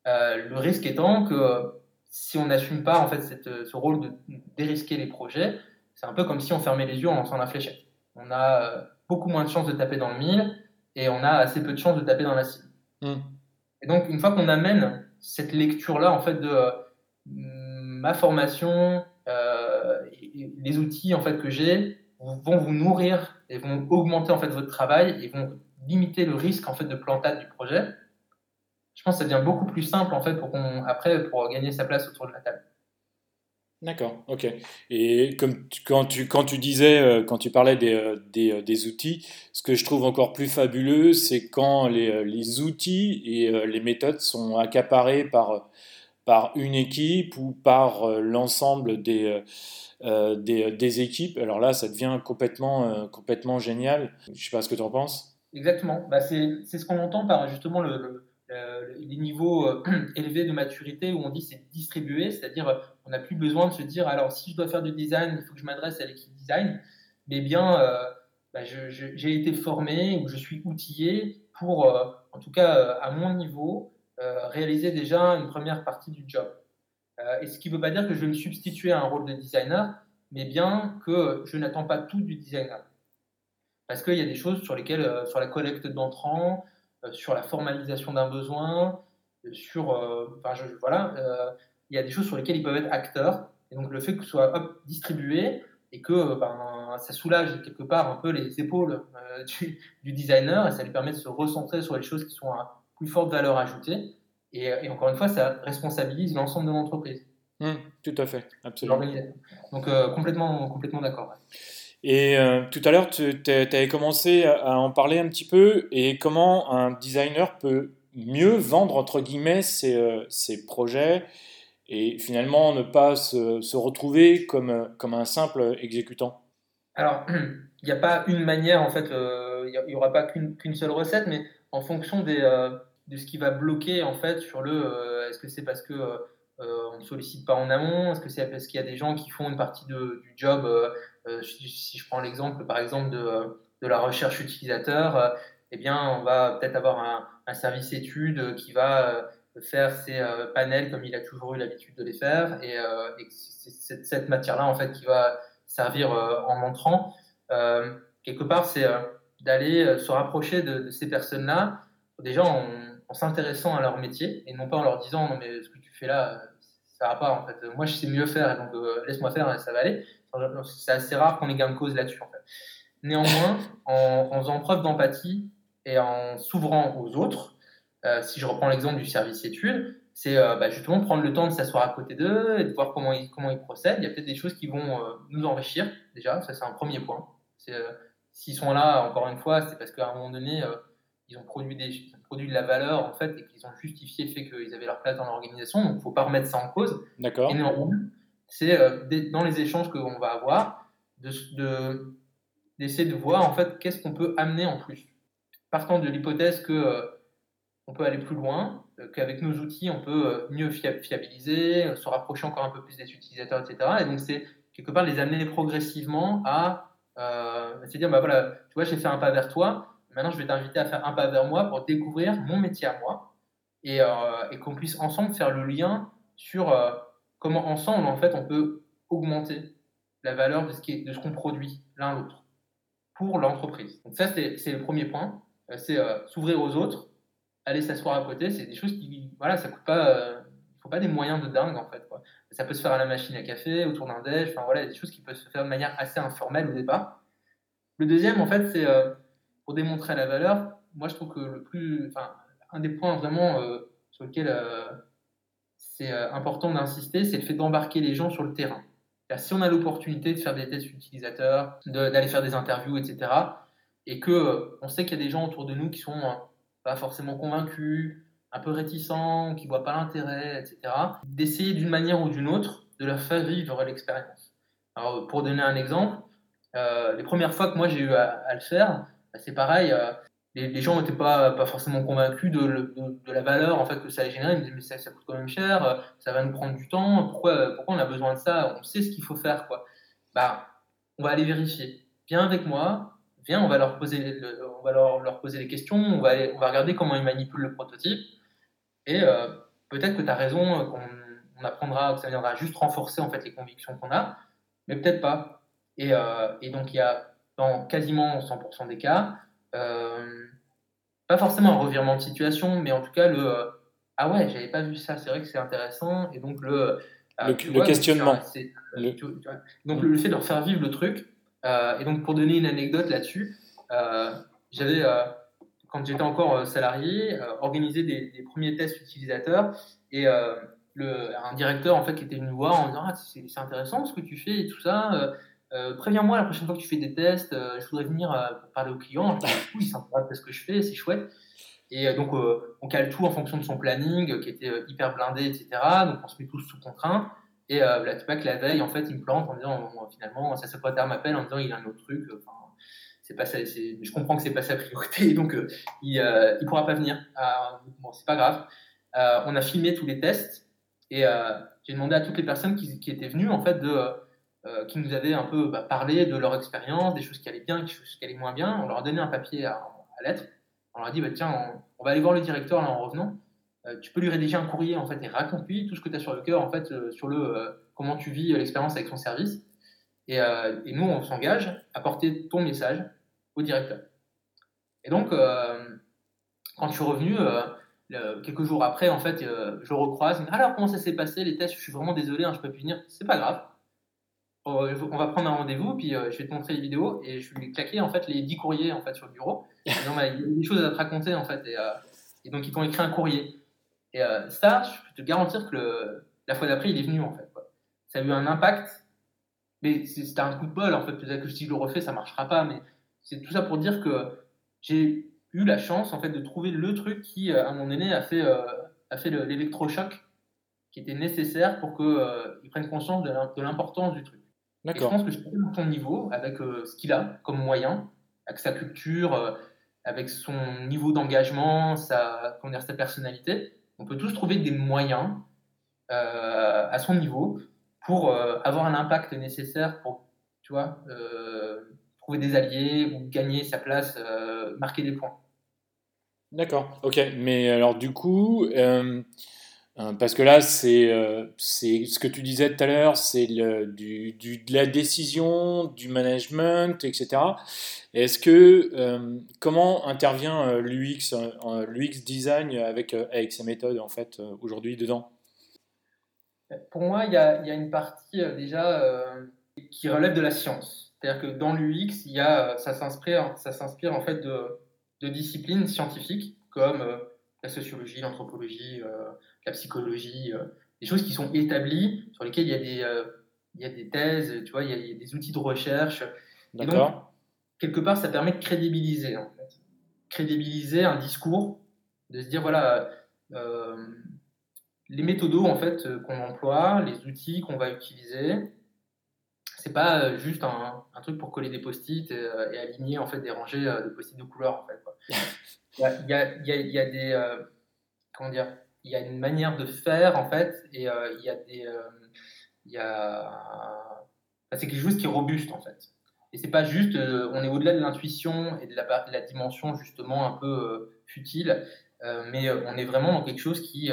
le risque étant que si on n'assume pas en fait ce rôle de dérisquer les projets, c'est un peu comme si on fermait les yeux en lançant la fléchette. On a euh, beaucoup moins de chances de taper dans le mille et on a assez peu de chances de taper dans la cible. Hmm. Et donc, une fois qu'on amène cette lecture-là, en fait, de euh, ma formation, euh, les outils en fait que j'ai vont vous nourrir et vont augmenter en fait votre travail et vont limiter le risque en fait de plantade du projet je pense que ça devient beaucoup plus simple en fait pour qu'on après pour gagner sa place autour de la table. D'accord, ok. Et comme quand, tu, quand tu disais, euh, quand tu parlais des, euh, euh, des, outils, ce que je trouve encore plus fabuleux, c'est quand les, les, outils et les méthodes sont accaparés par, par une équipe ou par l'ensemble des, des, équipes. Alors là, ça devient complètement, complètement génial. Je ne sais pas ce que tu en penses. Exactement. Bah, c'est ce qu'on entend par justement le les niveaux élevés de maturité où on dit c'est distribué, c'est-à-dire n'a plus besoin de se dire alors si je dois faire du design, il faut que je m'adresse à l'équipe design, mais bien bah, j'ai été formé ou je suis outillé pour, en tout cas à mon niveau, réaliser déjà une première partie du job. et ce qui ne veut pas dire que je vais me substituer à un rôle de designer, mais bien que je n'attends pas tout du designer. Parce qu'il y a des choses sur lesquelles, sur la collecte d'entrants, euh, sur la formalisation d'un besoin, euh, sur, euh, enfin, je, voilà, il y a des choses sur lesquelles ils peuvent être acteurs. Et donc le fait que ce soit distribué et que ben, ça soulage quelque part un peu les épaules du, designer et ça lui permet de se recentrer sur les choses qui sont à plus forte valeur ajoutée. Et, encore une fois, ça responsabilise l'ensemble de l'entreprise. Mmh, tout à fait, absolument. Donc complètement, complètement d'accord. Et euh, tout à l'heure, tu avais commencé à en parler un petit peu et comment un designer peut mieux vendre, entre guillemets, ses, euh, ses projets et finalement ne pas se, retrouver comme, comme un simple exécutant. Alors, il n'y a pas une manière, en fait, euh, il n'y aura pas qu'une seule recette, mais en fonction des, de ce qui va bloquer, en fait, sur le est-ce que c'est parce que on ne sollicite pas en amont Est-ce que c'est parce qu'il y a des gens qui font une partie de, du job euh, si, je prends l'exemple, par exemple, de, de la recherche utilisateur, euh, eh bien, on va peut-être avoir un, un, service étude qui va euh, faire ses panels comme il a toujours eu l'habitude de les faire, et, c'est cette matière-là, en fait, qui va servir en montrant. quelque part, c'est d'aller se rapprocher de, ces personnes-là, déjà en, en s'intéressant à leur métier et non pas en leur disant non mais ce que tu fais là, ça va pas en fait. Moi je sais mieux faire donc laisse-moi faire et ça va aller. C'est assez rare qu'on ait gain de cause là-dessus en fait. Néanmoins, en, en faisant preuve d'empathie et en s'ouvrant aux autres, si je reprends l'exemple du service études, c'est euh, bah, justement prendre le temps de s'asseoir à côté d'eux et de voir comment ils, comment ils procèdent. Il y a peut-être des choses qui vont euh, nous enrichir, déjà, ça c'est un premier point. Euh, s'ils sont là, encore une fois, c'est parce qu'à un moment donné, ils ont, produit des, ils ont produit de la valeur en fait et qu'ils ont justifié le fait qu'ils avaient leur place dans l'organisation. Donc il ne faut pas remettre ça en cause. D'accord. Et c'est dans les échanges qu'on va avoir, d'essayer de, de voir en fait qu'est-ce qu'on peut amener en plus. Partant de l'hypothèse que on peut aller plus loin, euh, qu'avec nos outils, on peut euh, mieux fiabiliser, euh, se rapprocher encore un peu plus des utilisateurs, etc. Et donc, c'est quelque part les amener progressivement à se dire, bah voilà, tu vois, j'ai fait un pas vers toi, maintenant je vais t'inviter à faire un pas vers moi pour découvrir mon métier à moi et, qu'on puisse ensemble faire le lien sur comment ensemble, en fait, on peut augmenter la valeur de ce qu'on produit l'un l'autre pour l'entreprise. Donc ça, c'est le premier point, c'est s'ouvrir aux autres aller s'asseoir à côté, c'est des choses qui, voilà, ça coûte pas, euh, faut pas des moyens de dingue en fait. Ça peut se faire à la machine à café, autour d'un déj, enfin voilà, des choses qui peuvent se faire de manière assez informelle au départ. Le deuxième, en fait, c'est euh, pour démontrer la valeur. Moi, je trouve que le plus, enfin, un des points vraiment euh, sur lequel c'est important d'insister, c'est le fait d'embarquer les gens sur le terrain. Si on a l'opportunité de faire des tests utilisateurs, d'aller faire des interviews, etc., et que on sait qu'il y a des gens autour de nous qui sont pas forcément convaincus, un peu réticents, qui ne voient pas l'intérêt, etc., d'essayer d'une manière ou d'une autre de leur faire vivre l'expérience. Alors, pour donner un exemple, euh, les premières fois que moi j'ai eu à, le faire, bah, c'est pareil, euh, les, gens n'étaient pas, pas forcément convaincus de, la valeur en fait, que ça allait générer. Ils me disaient, mais ça, ça, coûte quand même cher, euh, ça va nous prendre du temps, pourquoi, pourquoi on a besoin de ça? On sait ce qu'il faut faire. Quoi. Bah, on va aller vérifier. Viens avec moi, viens, on va leur poser, on va leur, leur, poser des questions, on va, on va regarder comment ils manipulent le prototype. Et euh, peut-être que tu as raison, euh, qu'on on apprendra, que ça viendra juste renforcer en fait les convictions qu'on a, mais peut-être pas. Et, euh, et, donc il y a dans quasiment 100% des cas, pas forcément un revirement de situation, mais en tout cas le ah ouais, j'avais pas vu ça, c'est vrai que c'est intéressant, et donc le le, questionnement. donc le fait de leur faire vivre le truc, et donc, pour donner une anecdote là-dessus, euh, j'avais, euh, quand j'étais encore salarié, organisé des, premiers tests utilisateurs et un directeur en fait qui était venu voir en disant ah, c'est, intéressant ce que tu fais et tout ça. préviens-moi la prochaine fois que tu fais des tests, je voudrais venir parler aux clients. Je il s'intéresse ce que je fais, c'est chouette. Et donc, on cale tout en fonction de son planning qui était hyper blindé, etc. Donc, on se met tous sous contrainte. Et euh, que la veille, en fait, il me plante en disant, finalement, sa secrétaire m'appelle en disant, il a un autre truc. Enfin, c'est pas ça, je comprends que c'est pas sa priorité, donc euh, il, euh, il pourra pas venir. Euh, bon, c'est pas grave. Euh, on a filmé tous les tests et j'ai demandé à toutes les personnes qui, étaient venues, en fait, de, qui nous avaient un peu bah, parlé de leur expérience, des choses qui allaient bien, des choses qui allaient moins bien. On leur a donné un papier à, à lettres. On leur a dit, bah, tiens, on, va aller voir le directeur en revenant. Euh, tu peux lui rédiger un courrier en fait et raconte-lui tout ce que tu as sur le cœur en fait euh, sur le euh, comment tu vis l'expérience avec son service. Et, et nous, on s'engage à porter ton message au directeur. Et donc, quand je suis revenu, quelques jours après, en fait, je recroise. Alors, comment ça s'est passé les tests? Je suis vraiment désolé, hein, je peux plus venir. C'est pas grave. on va prendre un rendez-vous, puis je vais te montrer les vidéos et je vais claquer en fait les 10 courriers en fait sur le bureau. il y a des choses à te raconter en fait. Et, et donc ils t'ont écrit un courrier. Et euh, ça, je peux te garantir que le, la fois d'après, il est venu en fait. Quoi. Ça a eu un impact, mais c'était un coup de bol en fait. Peut-être que si je le refais, ça marchera pas, mais c'est tout ça pour dire que j'ai eu la chance en fait de trouver le truc qui, euh, à mon aîné, a fait, euh, a fait l'électrochoc qui était nécessaire pour qu'il euh, prenne conscience de l'importance du truc. Et je pense que je suis à ton niveau, avec ce qu'il a comme moyen, avec sa culture, avec son niveau d'engagement, sa, sa personnalité, on peut tous trouver des moyens euh, à son niveau pour euh, avoir un impact nécessaire pour, tu euh, trouver des alliés ou gagner sa place, marquer des points. D'accord, ok. Mais alors du coup, parce que là, c'est euh, ce que tu disais tout à l'heure, c'est du, du, de la décision, du management, etc. Est-ce que euh, comment intervient l'UX, l'UX design avec, avec ces méthodes en fait aujourd'hui dedans? Pour moi, il y a, y a, une partie déjà qui relève de la science. C'est-à-dire que dans l'UX, ça s'inspire, en fait de, de disciplines scientifiques comme la sociologie, l'anthropologie, euh, la psychologie, euh, des choses qui sont établies, sur lesquelles il y a des, euh, il y a des thèses, tu vois, il y, a, des outils de recherche. Et donc, quelque part, ça permet de crédibiliser, en fait. Crédibiliser un discours, de se dire, voilà, les méthodos en fait qu'on emploie, les outils qu'on va utiliser, c'est pas juste un, un, truc pour coller des post-it et, et, aligner en fait des rangées de post-it de couleurs en fait. Quoi. Il y a, y, a, y a, des. Euh, comment dire Il y a une manière de faire, en fait, et euh, il y a des. Euh, il y a. c'est quelque chose qui est robuste, en fait. Et c'est pas juste. on est au-delà de l'intuition et de la, dimension, justement, un peu futile, mais on est vraiment dans quelque chose qui,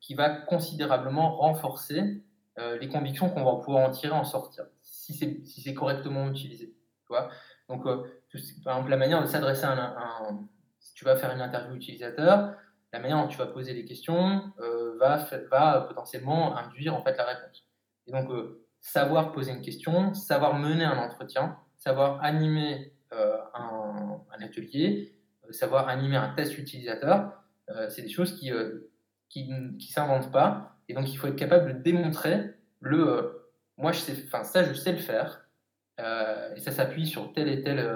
qui va considérablement renforcer les convictions qu'on va pouvoir en tirer, en sortir, si c'est si correctement utilisé. Tu vois Donc, par exemple, la manière de s'adresser à un tu vas faire une interview utilisateur, la manière dont tu vas poser les questions euh, va, va potentiellement induire en fait la réponse. Et donc, euh, savoir poser une question, savoir mener un entretien, savoir animer euh, un, atelier, savoir animer un test utilisateur, c'est des choses qui qui ne s'inventent pas. Et donc, il faut être capable de démontrer le moi, je sais, enfin, ça, je sais le faire. et ça s'appuie sur telle et telle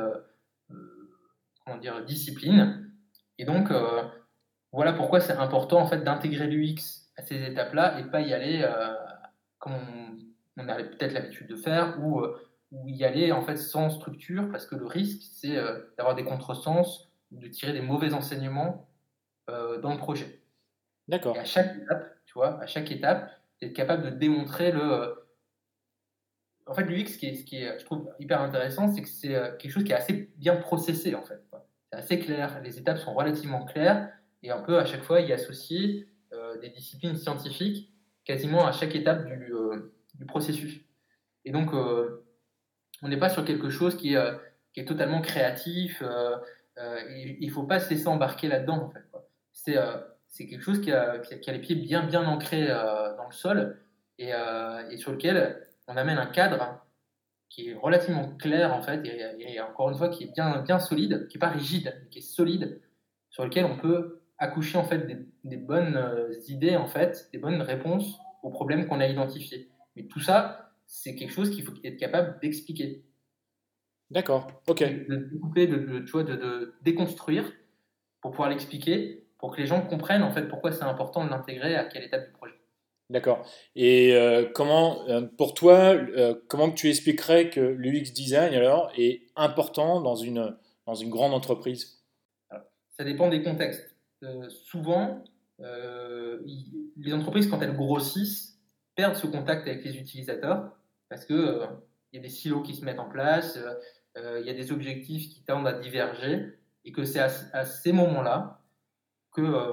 comment dire, discipline. Et donc, voilà pourquoi c'est important en fait d'intégrer l'UX à ces étapes-là et pas y aller euh, comme on, a peut-être l'habitude de faire ou, euh, ou, y aller en fait sans structure parce que le risque c'est d'avoir des contresens ou de tirer des mauvais enseignements dans le projet. D'accord. À chaque étape, tu vois, à chaque étape, être capable de démontrer le. En fait, l'UX, ce qui est, ce qui est, je trouve hyper intéressant, c'est que c'est quelque chose qui est assez bien processé en fait c'est assez clair, les étapes sont relativement claires et un peu à chaque fois y associer euh, des disciplines scientifiques quasiment à chaque étape du, euh, processus. Et donc, euh, on n'est pas sur quelque chose qui, est totalement créatif et il ne faut pas se laisser embarquer là-dedans. En fait, c'est, quelque chose qui a, les pieds bien, bien ancrés dans le sol et, et, sur lequel on amène un cadre qui est relativement clair en fait, et, encore une fois qui est bien, bien solide, qui n'est pas rigide, qui est solide, sur lequel on peut accoucher en fait des, bonnes euh, idées en fait, des bonnes réponses aux problèmes qu'on a identifiés. Mais tout ça, c'est quelque chose qu'il faut être capable d'expliquer. D'accord, ok. De découper, de, de, tu vois, de, de, déconstruire pour pouvoir l'expliquer, pour que les gens comprennent en fait pourquoi c'est important de l'intégrer à quelle étape du projet. D'accord. Et euh, comment, euh, pour toi, euh, comment tu expliquerais que l'UX design alors est important dans une, dans une grande entreprise? Ça dépend des contextes. Souvent, les entreprises, quand elles grossissent, perdent ce contact avec les utilisateurs parce que il y a des silos qui se mettent en place, il y a des objectifs qui tendent à diverger, et que c'est à, à, ces moments-là que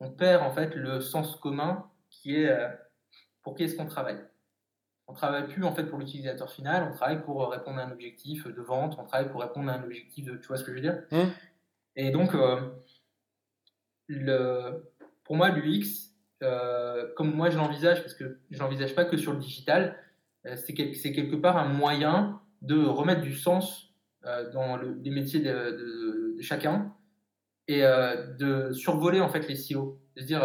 on perd en fait le sens commun qui est euh, pour qui est-ce qu'on travaille. On ne travaille plus en fait pour l'utilisateur final, on travaille pour euh, répondre à un objectif de vente, on travaille pour répondre à un objectif de, tu vois ce que je veux dire? Mmh. Et donc, euh, le, pour moi, l'UX, comme moi je l'envisage, parce que je l'envisage pas que sur le digital, c'est quelque part un moyen de remettre du sens dans les métiers de, chacun et de survoler en fait les silos, de se dire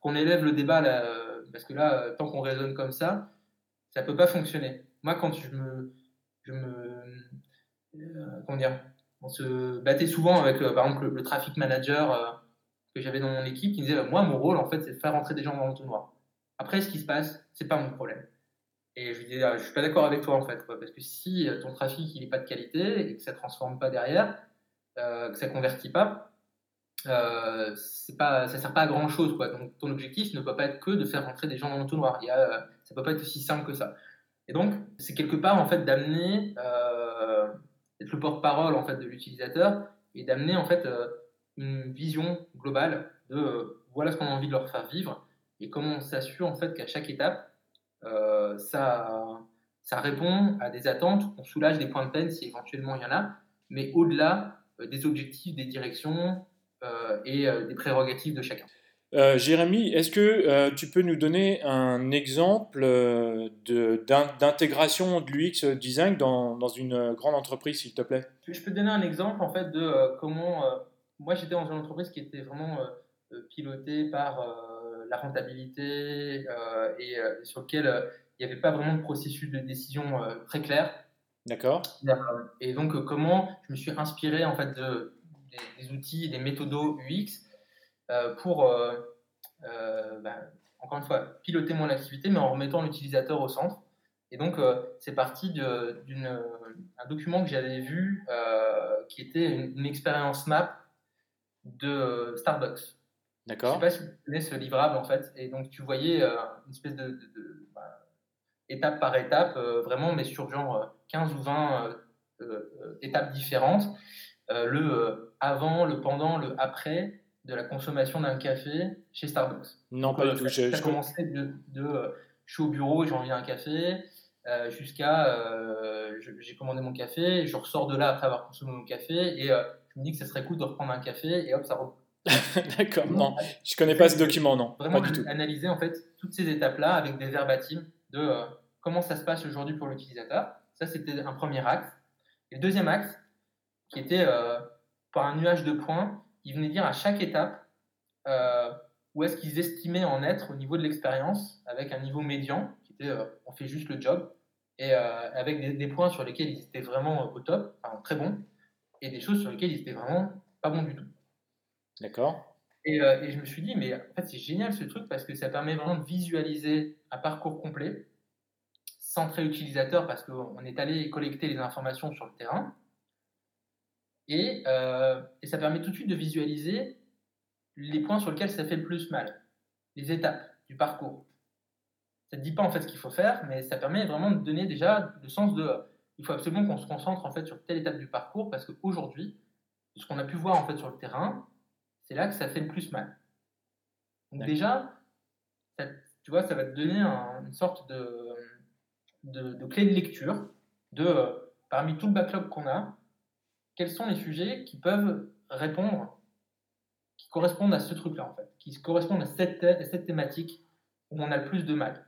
qu'on élève le débat là, parce que là, euh, tant qu'on raisonne comme ça, ça peut pas fonctionner. Moi, quand je me, euh, comment dire, on se battait souvent avec, euh, par exemple, le, traffic manager que j'avais dans mon équipe, qui disait, moi, mon rôle, en fait, c'est de faire rentrer des gens dans l'entonnoir. Après, ce qui se passe, c'est pas mon problème. Et je lui disais, ah, je suis pas d'accord avec toi, en fait, parce que si ton trafic, il est pas de qualité et que ça transforme pas derrière, que ça convertit pas, euh, c'est pas, ça sert pas à grand chose. Quoi. Donc ton objectif ne peut pas être que de faire rentrer des gens dans l'entonnoir. Il y a, ça peut pas être aussi simple que ça. Et donc c'est quelque part en fait d'amener, euh, d'être le porte-parole en fait de l'utilisateur et d'amener en fait euh, une vision globale de voilà ce qu'on a envie de leur faire vivre et comment on s'assure en fait qu'à chaque étape, ça, ça répond à des attentes, on soulage des points de peine si éventuellement il y en a, mais au-delà des objectifs, des directions et des prérogatives de chacun. Euh, Jérémy, est-ce que euh, tu peux nous donner un exemple euh, d'intégration de, l'UX design dans, dans, une grande entreprise, s'il te plaît? Je peux te donner un exemple en fait de comment moi j'étais dans une entreprise qui était vraiment pilotée par la rentabilité et sur lequel il n'y avait pas vraiment de processus de décision très clair. D'accord. Et donc comment je me suis inspiré en fait de, des, des outils, des méthodos UX euh, pour, euh, euh, ben, encore une fois, piloter mon activité, mais en remettant l'utilisateur au centre. Et donc, c'est parti d'un document que j'avais vu qui était une, expérience map de Starbucks. D'accord. Je ne sais pas si tu connais ce livrable en fait. Et donc tu voyais une espèce de, ben, étape par étape, vraiment, mais sur genre 15 ou 20 étapes différentes. le avant, le pendant, le après, de la consommation d'un café chez Starbucks. Non, pas du tout. Ça, a commencé de, de euh, je suis au bureau et j'ai envie d'un café, euh, jusqu'à euh, j'ai commandé mon café, je ressors de là après avoir consommé mon café et je me dis que ça serait cool de reprendre un café et hop, ça reprend. D'accord, non, je connais pas ce document, non. Vraiment pas du tout. analyser en fait toutes ces étapes-là avec des verbatims de comment ça se passe aujourd'hui pour l'utilisateur. Ça, c'était un premier axe. Et le deuxième axe, qui était par un nuage de points, ils venaient dire à chaque étape euh, où est-ce qu'ils estimaient en être au niveau de l'expérience, avec un niveau médian, qui était euh, on fait juste le job, et euh, avec des, points sur lesquels ils étaient vraiment au top, enfin, très bons, et des choses sur lesquelles ils étaient vraiment pas bons du tout. D'accord. Et, et, je me suis dit, mais en fait, c'est génial ce truc parce que ça permet vraiment de visualiser un parcours complet, centré utilisateur, parce qu'on est allé collecter les informations sur le terrain, euh, et, ça permet tout de suite de visualiser les points sur lesquels ça fait le plus mal, les étapes du parcours. Ça ne dit pas en fait ce qu'il faut faire, mais ça permet vraiment de donner déjà le sens de il faut absolument qu'on se concentre en fait sur telle étape du parcours parce qu'aujourd'hui, ce qu'on a pu voir en fait sur le terrain, c'est là que ça fait le plus mal. Donc déjà, tu vois, ça va te donner une sorte de, de, clé de lecture de parmi tout le backlog qu'on a, quels sont les sujets qui peuvent répondre, qui correspondent à ce truc-là, en fait, qui correspondent à cette, cette thématique où on a le plus de mal,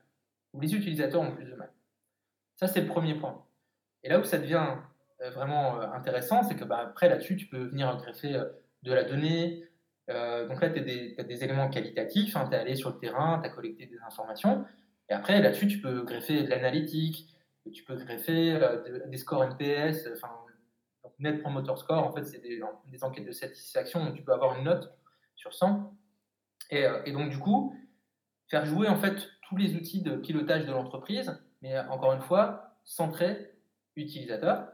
où les utilisateurs ont le plus de mal. Ça, c'est le premier point. Et là où ça devient euh, vraiment euh, intéressant, c'est que bah, après, là-dessus, tu peux venir greffer euh, de la donnée. donc là, tu as, des éléments qualitatifs, hein, tu es allé sur le terrain, tu as collecté des informations. Et après, là-dessus, tu peux greffer de l'analytique, tu peux greffer des scores NPS, enfin, Net Promoter Score, en fait, c'est des, enquêtes de satisfaction, donc tu peux avoir une note sur 100. Euh, et, donc, du coup, faire jouer en fait tous les outils de pilotage de l'entreprise, mais encore une fois, centré utilisateur.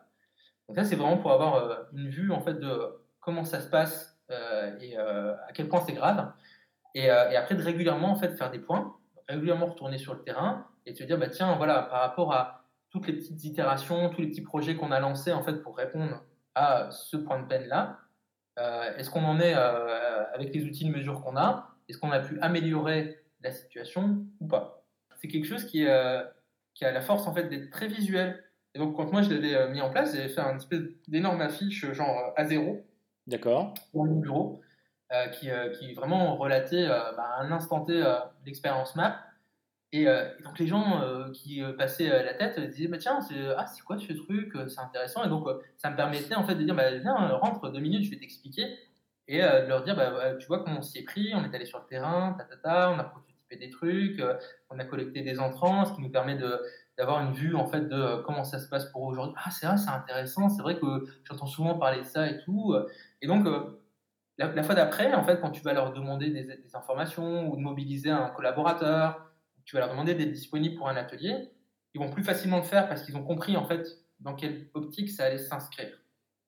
Donc ça, c'est vraiment pour avoir euh, une vue en fait de comment ça se passe euh, et à quel point c'est grave. Et, après, de régulièrement en fait faire des points, régulièrement retourner sur le terrain et se dire bah tiens voilà par rapport à toutes les petites itérations, tous les petits projets qu'on a lancés en fait pour répondre à ce point de peine-là euh, Est-ce qu'on en est euh, avec les outils de mesure qu'on a? Est-ce qu'on a pu améliorer la situation ou pas? C'est quelque chose qui, euh, qui, a la force en fait d'être très visuel. Et donc quand moi je l'avais mis en place, j'avais fait un espèce d'énorme affiche genre à zéro. D'accord. Dans mon bureau, qui, qui, vraiment relatait bah, à un instant T l'expérience map euh, et, donc les gens euh, qui euh, passaient la tête disaient bah, tiens c'est ah quoi ce truc c'est intéressant et donc ça me permettait en fait de dire bah, viens rentre deux minutes je vais t'expliquer et de leur dire bah, tu vois comment on s'y est pris on est allé sur le terrain ta, ta, ta, on a prototypé des trucs on a collecté des entrants ce qui nous permet de d'avoir une vue en fait de comment ça se passe pour aujourd'hui ah c'est vrai c'est intéressant c'est vrai que j'entends souvent parler de ça et tout et donc la, fois d'après en fait quand tu vas leur demander des, des informations ou de mobiliser un collaborateur tu vas leur demander d'être disponible pour un atelier, ils vont plus facilement le faire parce qu'ils ont compris en fait dans quelle optique ça allait s'inscrire.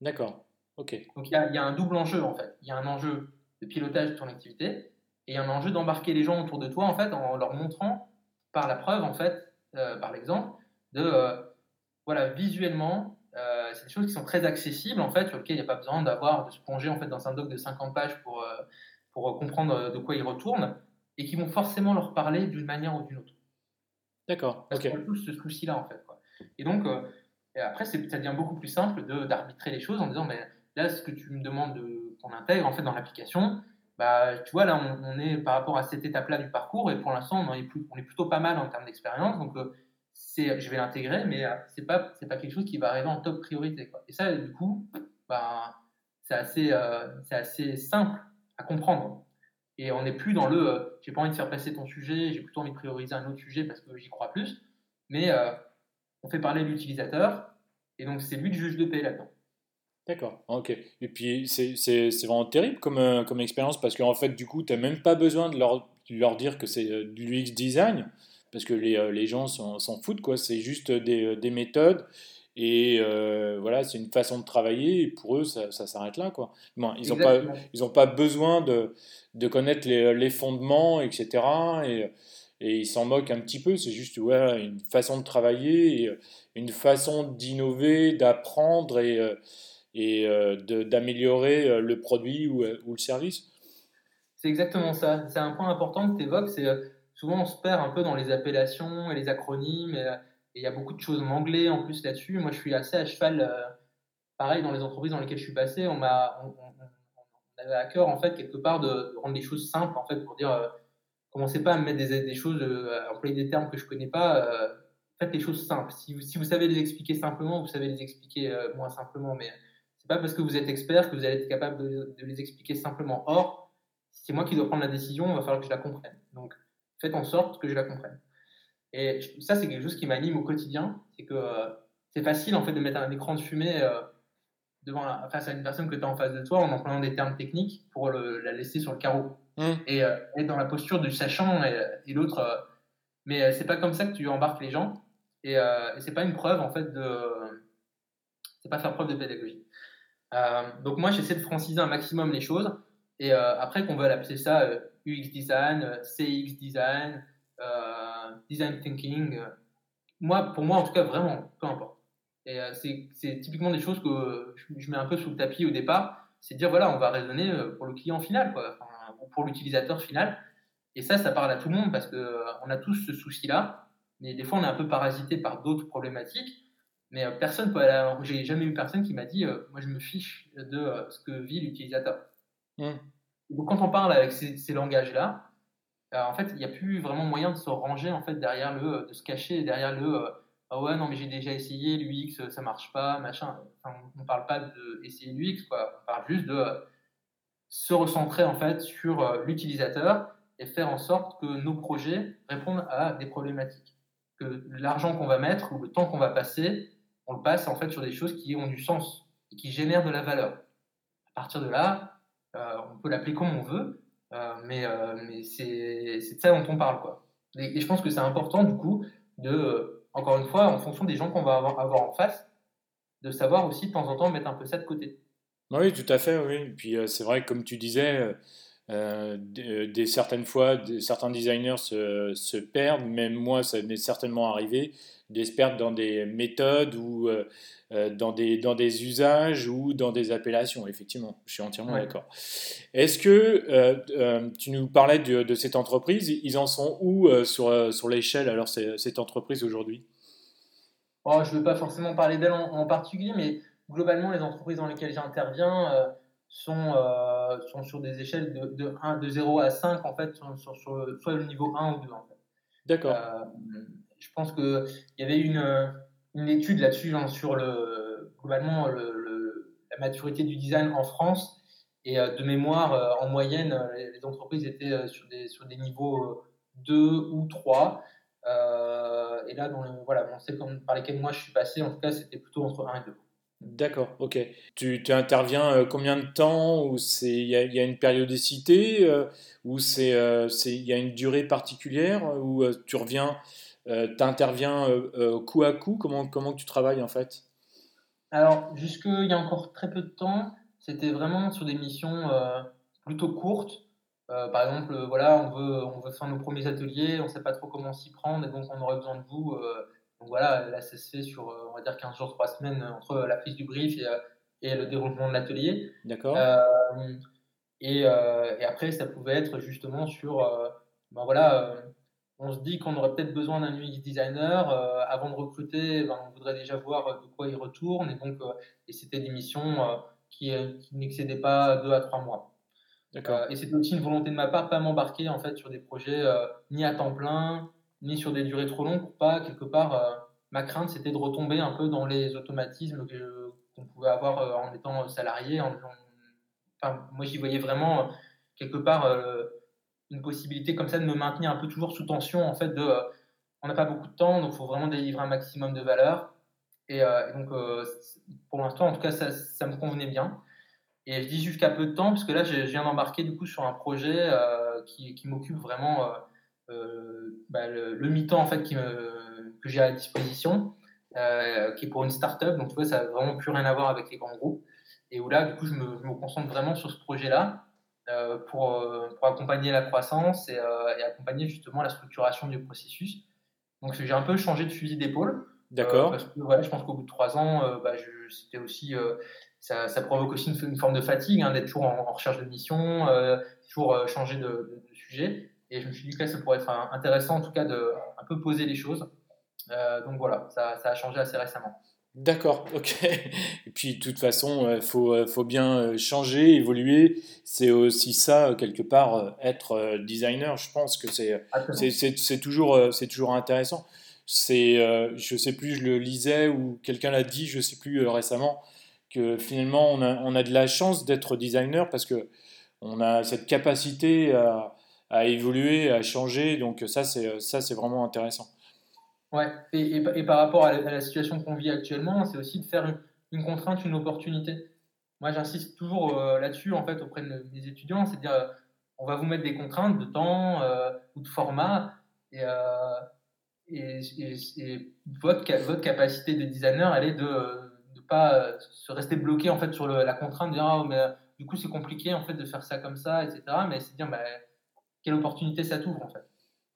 D'accord. Ok. Donc il y, a un double enjeu en fait. Il y a un enjeu de pilotage de ton activité et un enjeu d'embarquer les gens autour de toi en fait en leur montrant par la preuve en fait, euh, par l'exemple, de euh, voilà visuellement, euh, c'est des choses qui sont très accessibles en fait sur lesquelles il n'y a pas besoin d'avoir de se plonger en fait dans un doc de 50 pages pour pour comprendre de quoi il retourne et qui vont forcément leur parler d'une manière ou d'une autre. D'accord. Parce qu'on a tous ce souci-là, en fait. Et donc, et après, ça devient beaucoup plus simple d'arbitrer les choses en disant, mais là, ce que tu me demandes qu'on intègre en fait dans l'application, bah, tu vois, là, on, est par rapport à cette étape-là du parcours, et pour l'instant, on, est plutôt pas mal en termes d'expérience. Donc, c'est, je vais l'intégrer, mais c'est pas, pas quelque chose qui va arriver en top priorité. Et ça, du coup, bah, c'est assez, c'est assez simple à comprendre. Et on n'est plus dans le j'ai pas envie de faire passer ton sujet, j'ai plutôt envie de prioriser un autre sujet parce que j'y crois plus. Mais on fait parler l'utilisateur, et donc c'est lui le juge de paix là-dedans. D'accord, ok. Et puis c'est vraiment terrible comme, euh, comme expérience parce qu'en fait, du coup, tu n'as même pas besoin de leur, leur dire que c'est euh, du UX design parce que les, euh, les gens s'en foutent, quoi. C'est juste des, des, méthodes et voilà, c'est une façon de travailler et pour eux, ça, ça s'arrête là, quoi. Bon, ils n'ont pas, ils pas besoin de, de connaître les, les, fondements, etc. Et, et ils s'en moquent un petit peu, c'est juste ouais, une façon de travailler, une façon d'innover, d'apprendre et et euh, d'améliorer euh, le produit ou, euh, ou le service. C'est exactement ça. C'est un point important que tu évoques. Souvent on se perd un peu dans les appellations et les acronymes. Et il y a beaucoup de choses en anglais en plus là-dessus. Moi, je suis assez à cheval. pareil, dans les entreprises dans lesquelles je suis passé, on m'a, avait à cœur en fait quelque part de, rendre les choses simples en fait pour dire commencez pas à me mettre des, choses, à employer des termes que je connais pas. faites les choses simples. Si si vous savez les expliquer simplement, vous savez les expliquer moins simplement, mais c'est pas parce que vous êtes expert que vous allez être capable de, les expliquer simplement. Or, c'est moi qui dois prendre la décision, il va falloir que je la comprenne. Donc, faites en sorte que je la comprenne. Et ça, c'est quelque chose qui m'anime au quotidien. C'est que euh, c'est facile en fait de mettre un écran de fumée euh, devant face à une personne que tu as en face de toi en employant des termes techniques pour la laisser sur le carreau mmh. et euh, être dans la posture du sachant et, et l'autre. mais c'est pas comme ça que tu embarques les gens et, et c'est pas une preuve en fait de. C'est pas faire preuve de pédagogie. Euh, donc moi, j'essaie de franciser un maximum les choses. Et euh, après, qu'on veut appeler ça euh, UX design, CX design, design thinking, moi, pour moi, en tout cas, vraiment, peu importe. Et c'est typiquement des choses que je, mets un peu sous le tapis au départ. C'est dire, voilà, on va raisonner pour le client final, quoi, ou pour l'utilisateur final. Et ça, ça parle à tout le monde parce qu'on a tous ce souci-là. Mais des fois, on est un peu parasité par d'autres problématiques. Mais euh, personne peut J'ai jamais eu personne qui m'a dit euh, Moi, je me fiche de euh, ce que vit l'utilisateur. Mmh. Donc, quand on parle avec ces, langages-là, en fait, il n'y a plus vraiment moyen de se ranger en fait, derrière le. de se cacher derrière le. Ah ouais, non, mais j'ai déjà essayé l'UX, ça marche pas, machin. Enfin, on ne parle pas d'essayer l'UX, quoi. On parle juste de se recentrer en fait sur l'utilisateur et faire en sorte que nos projets répondent à des problématiques. Que l'argent qu'on va mettre ou le temps qu'on va passer on le passe en fait sur des choses qui ont du sens et qui génèrent de la valeur. À partir de là, euh, on peut l'appeler comme on veut, euh, mais, euh, c'est de ça dont on parle. Quoi. Et, je pense que c'est important du coup de, encore une fois, en fonction des gens qu'on va avoir, avoir, en face, de savoir aussi de temps en temps mettre un peu ça de côté. Oui, tout à fait, oui. Et puis c'est vrai, comme tu disais, des, certaines fois, certains designers se, se, perdent, même moi, ça m'est certainement arrivé d'experts dans des méthodes ou euh, euh, dans, des, dans des usages ou dans des appellations, effectivement. Je suis entièrement d'accord. Est-ce que euh, tu nous parlais de, de, cette entreprise Ils en sont où sur, sur l'échelle, alors, cette entreprise aujourd'hui? Oh, Je ne veux pas forcément parler d'elle en, particulier, mais globalement, les entreprises dans lesquelles j'interviens sont, sont sur des échelles de, de, 1, de 0 à 5, en fait, sur, sur, soit le niveau 1 ou 2. En fait. D'accord je pense qu'il y avait une, une étude là-dessus hein, sur le, globalement le, la maturité du design en France. Et euh, de mémoire, euh, en moyenne, euh, les, entreprises étaient sur des, sur des niveaux 2 ou 3. et là, dans le, voilà, on sait comme, par lesquels moi je suis passé, en tout cas, c'était plutôt entre 1 et 2. D'accord, ok. Tu, tu interviens combien de temps Ou il y, a une périodicité Ou il y a une durée particulière Ou tu reviens euh, tu interviens euh, euh, coup à coup? Comment, tu travailles en fait? Alors, jusqu'il y a encore très peu de temps, c'était vraiment sur des missions plutôt courtes. par exemple, voilà, on veut, on veut faire nos premiers ateliers, on ne sait pas trop comment s'y prendre, et donc on aurait besoin de vous. Donc voilà, là, ça se fait sur, on va dire, 15 jours, 3 semaines entre la prise du brief et, et le déroulement de l'atelier. D'accord. Et, et, après, ça pouvait être justement sur ben voilà, on se dit qu'on aurait peut-être besoin d'un UX designer. avant de recruter, ben, on voudrait déjà voir de quoi il retourne. Et donc, et c'était des missions qui, qui n'excédaient pas deux à trois mois. et c'était aussi une volonté de ma part, pas m'embarquer en fait sur des projets ni à temps plein, ni sur des durées trop longues, pas quelque part. ma crainte, c'était de retomber un peu dans les automatismes qu'on pouvait avoir en étant salarié, en, moi, j'y voyais vraiment euh, quelque part euh, une possibilité comme ça de me maintenir un peu toujours sous tension. En fait, de, euh, on n'a pas beaucoup de temps, donc il faut vraiment délivrer un maximum de valeur. Et, donc, pour l'instant, en tout cas, ça, ça, me convenait bien. Et je dis jusqu'à peu de temps, parce que là, je viens d'embarquer du coup sur un projet qui, qui m'occupe vraiment bah, le, mi-temps en fait qui me, que j'ai à disposition, qui est pour une start-up. Donc, tu vois, ça n'a vraiment plus rien à voir avec les grands groupes et où là, du coup, je me, je me concentre vraiment sur ce projet-là euh, pour, euh, pour, accompagner la croissance et, euh, et, accompagner justement la structuration du processus. Donc, j'ai un peu changé de fusil d'épaule. D'accord. parce que voilà, je pense qu'au bout de trois ans, bah, c'était aussi, ça, ça, provoque aussi une, forme de fatigue hein, d'être toujours en, recherche de mission, toujours changer de, de, de, sujet. Et je me suis dit que là, ça pourrait être intéressant en tout cas de un peu poser les choses. donc voilà, ça, ça a changé assez récemment. D'accord, ok. Et puis, de toute façon, il euh, faut, euh, faut, bien euh, changer, évoluer. C'est aussi ça, quelque part, être designer. Je pense que c'est toujours, toujours intéressant. C'est, je sais plus, je le lisais ou quelqu'un l'a dit, je sais plus récemment, que finalement, on a, on a de la chance d'être designer parce que on a cette capacité à, à évoluer, à changer. Donc, ça, c'est vraiment intéressant. Ouais, et, par rapport à la, situation qu'on vit actuellement, c'est aussi de faire une, contrainte, une opportunité. Moi, j'insiste toujours euh, là-dessus, en fait, auprès de mes étudiants, c'est de dire, euh, on va vous mettre des contraintes de temps euh, ou de format, et, et, votre, votre capacité de designer, elle est de ne pas se rester bloqué, en fait, sur la contrainte, de dire, ah, mais du coup, c'est compliqué, en fait, de faire ça comme ça, etc., mais c'est de dire, bah, quelle opportunité ça t'ouvre, en fait.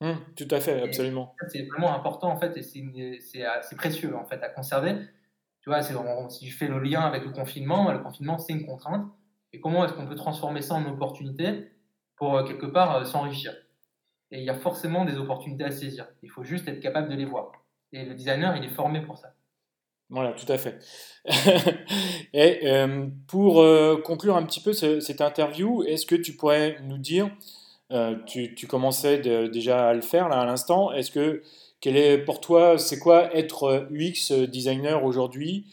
Mmh, tout à fait, absolument. C'est vraiment important en fait et c'est précieux en fait à conserver. Tu vois, si je fais le lien avec le confinement, le confinement c'est une contrainte. Et comment est-ce qu'on peut transformer ça en opportunité pour euh, quelque part euh, s'enrichir? Et il y a forcément des opportunités à saisir. Il faut juste être capable de les voir. Et le designer, il est formé pour ça. Voilà, tout à fait. et euh, pour conclure un petit peu cette interview, est-ce que tu pourrais nous dire euh, tu, commençais déjà à le faire là à l'instant. Est-ce que quel est pour toi, c'est quoi être UX designer aujourd'hui?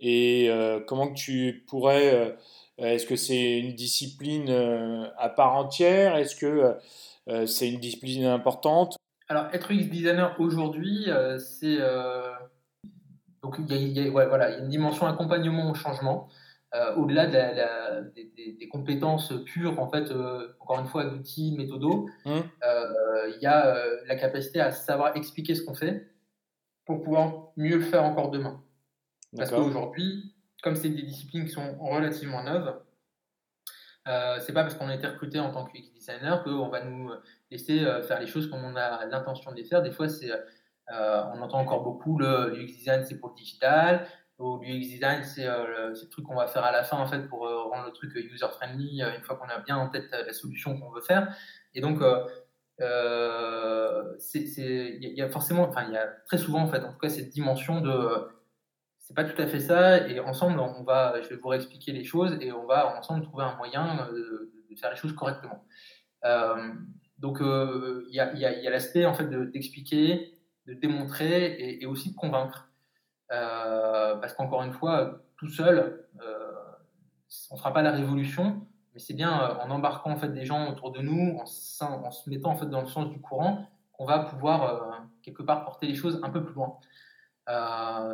Et euh, comment tu pourrais, euh, est-ce que c'est une discipline à part entière? Est-ce que c'est une discipline importante? Alors être UX designer aujourd'hui, c'est donc il y, a, voilà, une dimension accompagnement au changement. Euh, au-delà des, compétences pures, en fait, euh, encore une fois, d'outils, méthodos, mmh. euh, il y a la capacité à savoir expliquer ce qu'on fait pour pouvoir mieux le faire encore demain. Parce qu'aujourd'hui, comme c'est des disciplines qui sont relativement neuves, c'est pas parce qu'on a été recruté en tant que designer qu'on va nous laisser faire les choses comme on a l'intention de les faire. Des fois, c'est, on entend encore beaucoup le UX design, c'est pour le digital, au UX design, c'est euh, le, truc qu'on va faire à la fin en fait pour euh, rendre le truc user friendly euh, une fois qu'on a bien en tête la solution qu'on veut faire. Et donc, il y, a forcément, enfin, il y a très souvent en fait, en tout cas, cette dimension de c'est pas tout à fait ça. Et ensemble, on va, je vais vous réexpliquer les choses et on va ensemble trouver un moyen de, faire les choses correctement. donc, il y a, l'aspect en fait d'expliquer, de, démontrer et aussi de convaincre. Euh, parce qu'encore une fois, tout seul, euh, on ne fera pas la révolution, mais c'est bien euh, en embarquant en fait des gens autour de nous, en, se mettant en fait dans le sens du courant, qu'on va pouvoir quelque part porter les choses un peu plus loin.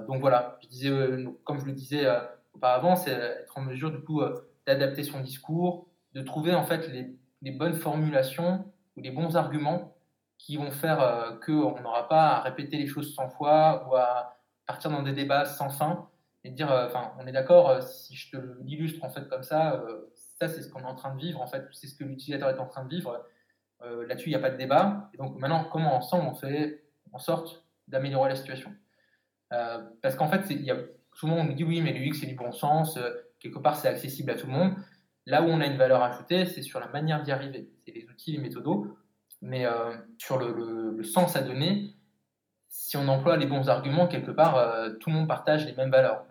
donc voilà, je disais, comme je le disais auparavant, c'est être en mesure du coup d'adapter son discours, de trouver en fait les, les, bonnes formulations ou les bons arguments qui vont faire qu'on n'aura pas à répéter les choses 100 fois ou à partir dans des débats sans fin et dire, euh, enfin, on est d'accord, euh, si je te l'illustre en fait comme ça, euh, ça c'est ce qu'on est en train de vivre, en fait, c'est ce que l'utilisateur est en train de vivre. Là-dessus, il n'y a pas de débat. Et donc maintenant, comment ensemble on fait en sorte d'améliorer la situation? Parce qu'en fait, y a, souvent on nous dit oui, mais l'UX c'est du bon sens, quelque part c'est accessible à tout le monde. Là où on a une valeur ajoutée, c'est sur la manière d'y arriver. C'est les outils, les méthodos. Mais sur le, sens à donner, si on emploie les bons arguments, quelque part, tout le monde partage les mêmes valeurs.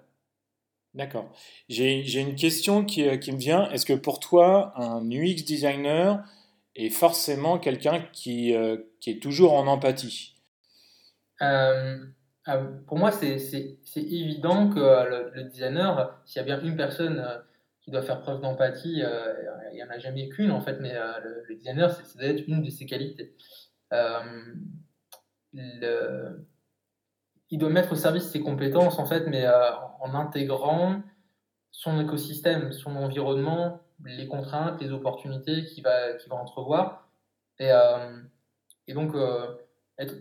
D'accord. J'ai une question qui, qui, me vient. Est-ce que pour toi, un UX designer est forcément quelqu'un qui, qui, est toujours en empathie? Pour moi, c'est évident que le designer, s'il y a bien une personne qui doit faire preuve d'empathie, euh, il n'y en a jamais qu'une en fait, mais euh, le, designer, c'est doit être une de ses qualités. Euh, le, il doit mettre au service ses compétences en fait, mais en intégrant son écosystème, son environnement, les contraintes, les opportunités qu'il va, entrevoir. Et, et donc, être,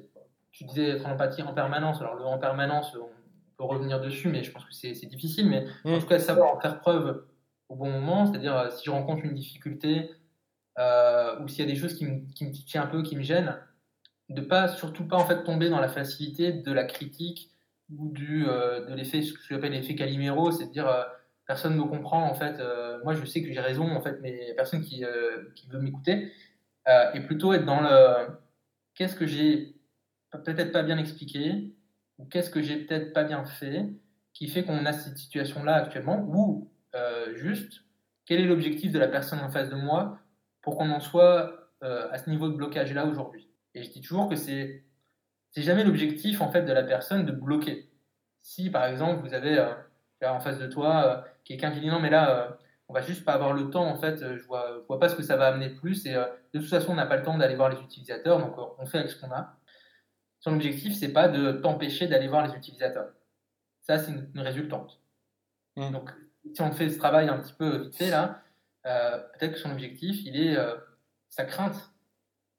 tu disais être en empathie en permanence. Alors, le en permanence, on peut revenir dessus, mais je pense que c'est difficile. Mais en mmh. tout cas, savoir en faire preuve au bon moment, c'est-à-dire euh, si je rencontre une difficulté euh, ou s'il y a des choses qui me, qui me tiennent un peu, qui me gênent, de pas surtout pas en fait tomber dans la facilité de la critique ou du euh, de l'effet ce que j'appelle l'effet Calimero, c'est à dire personne ne me comprend en fait, moi je sais que j'ai raison en fait, mais personne qui, qui veut m'écouter et plutôt être dans le qu'est-ce que j'ai peut-être pas bien expliqué ou qu'est-ce que j'ai peut-être pas bien fait qui fait qu'on a cette situation là actuellement ou euh, juste quel est l'objectif de la personne en face de moi pour qu'on en soit euh, à ce niveau de blocage là aujourd'hui? Et je dis toujours que c'est c'est jamais l'objectif en fait de la personne de bloquer. Si par exemple vous avez euh, en face de toi quelqu'un qui dit non mais là on va juste pas avoir le temps en fait, je vois je vois pas ce que ça va amener plus et de toute façon on n'a pas le temps d'aller voir les utilisateurs donc on fait avec ce qu'on a. Son objectif c'est pas de t'empêcher d'aller voir les utilisateurs. Ça c'est une, résultante. Mmh. Donc si on fait ce travail un petit peu vite fait là, euh, peut-être que son objectif, il est euh, sa crainte,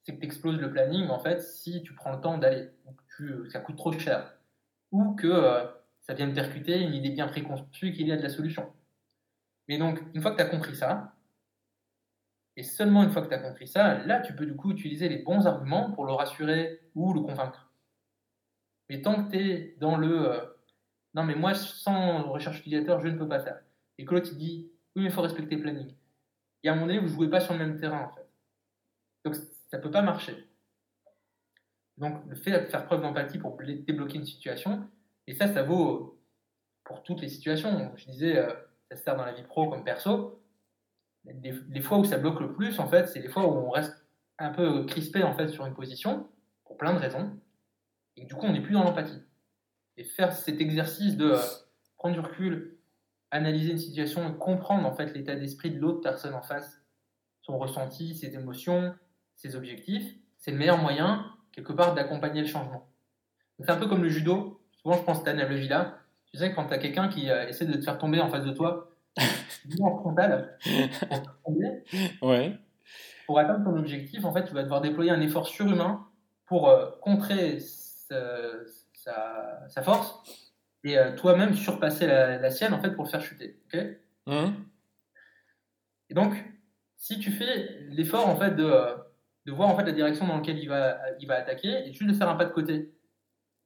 c'est que tu exploses le planning en fait si tu prends le temps d'aller, ou que ça coûte trop cher, ou que euh, ça vienne percuter une idée bien préconçue qu'il y a de la solution. Mais donc, une fois que tu as compris ça, et seulement une fois que tu as compris ça, là, tu peux du coup utiliser les bons arguments pour le rassurer ou le convaincre. Mais tant que tu es dans le non, mais moi, sans recherche utilisateur, je ne peux pas faire et que l'autre il dit oui mais il faut respecter le planning. Et à un moment donné, vous ne jouez pas sur le même terrain en fait. Ça ne peut pas marcher. Donc le fait de faire preuve d'empathie pour débloquer une situation, et ça ça vaut pour toutes les situations. Je disais, euh, ça se sert dans la vie pro comme perso. Les, fois où ça bloque le plus, en fait, c'est les fois où on reste un peu crispé en fait sur une position pour plein de raisons, et du coup on n'est plus dans l'empathie. Et faire cet exercice de euh, prendre du recul, analyser une situation comprendre en fait l'état d'esprit de l'autre personne en face, son ressenti, ses émotions, ses objectifs, c'est le meilleur moyen quelque part d'accompagner le changement. C'est un peu comme le judo. Souvent, je pense à cette analogie-là. Tu sais, quand tu as quelqu'un qui euh, essaie de te faire tomber en face de toi, en frontal, pour, ouais. pour atteindre ton objectif, en fait, tu vas devoir déployer un effort surhumain pour euh, contrer sa, sa force et euh, toi-même surpasser la, sienne en fait pour le faire chuter. ok? Mmh. et donc, si tu fais l'effort en fait de, de, voir en fait la direction dans laquelle il va, il va attaquer et juste de faire un pas de côté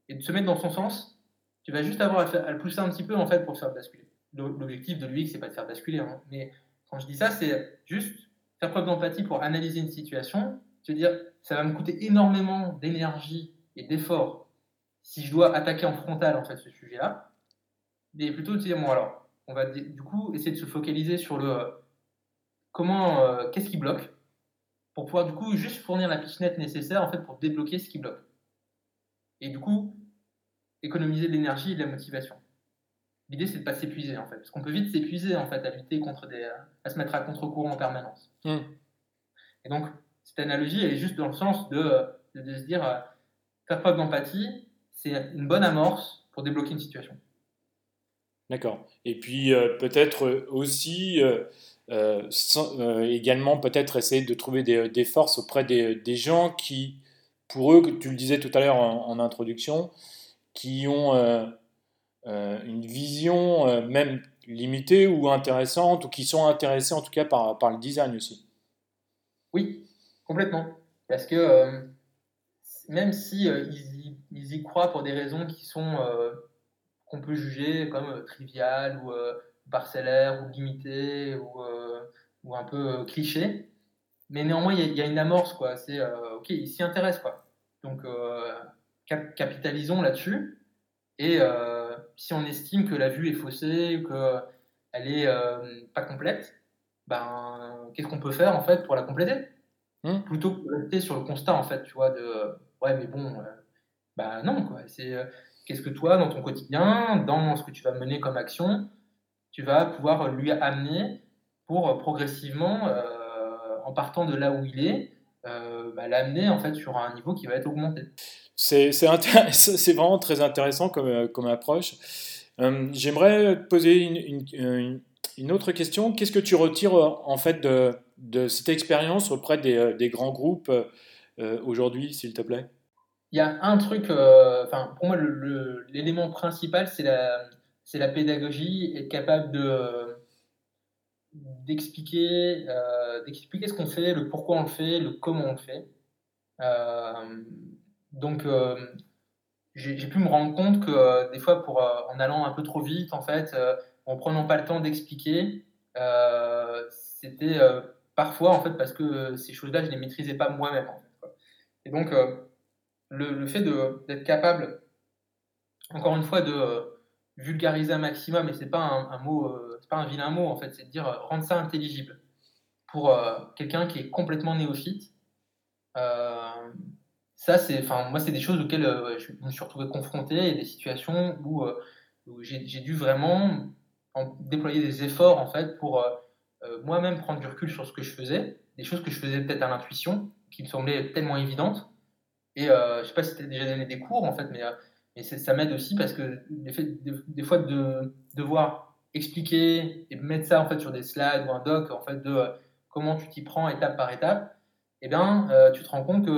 et de se mettre dans son sens, tu vas juste avoir à, le, pousser un petit peu en fait pour faire basculer. L'objectif de l'UX c'est pas de faire basculer, hein. mais quand je dis ça, c'est juste faire preuve d'empathie pour analyser une situation, te dire ça va me coûter énormément d'énergie et d'effort si je dois attaquer en frontal en fait ce sujet-là, mais plutôt de dire bon alors, on va du coup essayer de se focaliser sur le comment, euh, qu'est-ce qui bloque, pour pouvoir du coup juste fournir la pitch nécessaire en fait pour débloquer ce qui bloque. Et du coup, économiser de l'énergie et de la motivation. L'idée c'est de pas s'épuiser en fait, parce qu'on peut vite s'épuiser en fait à lutter contre des, à se mettre à contre-courant en permanence. Mmh. Et donc cette analogie elle est juste dans le sens de, de, se dire euh, faire preuve d'empathie c'est une bonne amorce pour débloquer une situation. D'accord. Et puis euh, peut-être aussi, euh, euh, également peut-être essayer de trouver des, forces auprès des, gens qui, pour eux, tu le disais tout à l'heure en, introduction, qui ont une vision même limitée ou intéressante, ou qui sont intéressés en tout cas par, le design aussi. Oui, complètement. Parce que même si ils ils y croient pour des raisons qui sont euh, qu'on peut juger comme euh, triviales ou euh, parcellaires ou limitées ou, ou un peu clichés. mais néanmoins, il y, a une amorce, quoi. C'est, ok, il s'y intéresse, quoi. Donc, capitalisons là-dessus. Et si on estime que la vue est faussée, qu'elle est pas complète, ben, qu'est-ce qu'on peut faire, en fait, pour la compléter? Mmh. Plutôt que de rester sur le constat, en fait, tu vois, de, ouais, mais bon, bah non, quoi. C'est qu'est-ce que toi, dans ton quotidien, dans ce que tu vas mener comme action, tu vas pouvoir lui amener pour progressivement, euh, en partant de là où il est, euh, bah, l'amener en fait sur un niveau qui va être augmenté. C'est vraiment très intéressant comme, euh, comme approche. J'aimerais te poser une, une, une, autre question. Qu'est-ce que tu retires en fait de, de cette expérience auprès des, des grands groupes aujourd'hui, s'il te plaît? Il y a un truc, euh, pour moi, l'élément principal, c'est la, c'est la pédagogie, être capable de, d'expliquer, euh, d'expliquer ce qu'on fait, le pourquoi on le fait, le comment on le fait. Euh, donc, j'ai, pu me rendre compte que des fois, pour, en allant un peu trop vite, en fait, en prenant pas le temps d'expliquer, c'était parfois, en fait, parce que ces choses-là, je les maîtrisais pas moi-même. Et donc, le, fait d'être capable, encore une fois, de euh, vulgariser un maximum, et c'est pas un, mot, euh, pas un vilain mot en fait, c'est de dire euh, rendre ça intelligible pour quelqu'un qui est complètement néophyte. ça, c'est, enfin, moi, c'est des choses auxquelles je me suis retrouvé confronté et des situations où, j'ai dû vraiment déployer des efforts en fait pour moi-même prendre du recul sur ce que je faisais, des choses que je faisais peut-être à l'intuition, qui me semblaient tellement évidentes, et euh, je sais pas si tu déjà donné des cours, en fait, mais, euh, mais ça m'aide aussi parce que des, fois de devoir expliquer et mettre ça en fait sur des slides ou un doc en fait de euh, comment tu t'y prends étape par étape, et eh bien, tu te rends compte que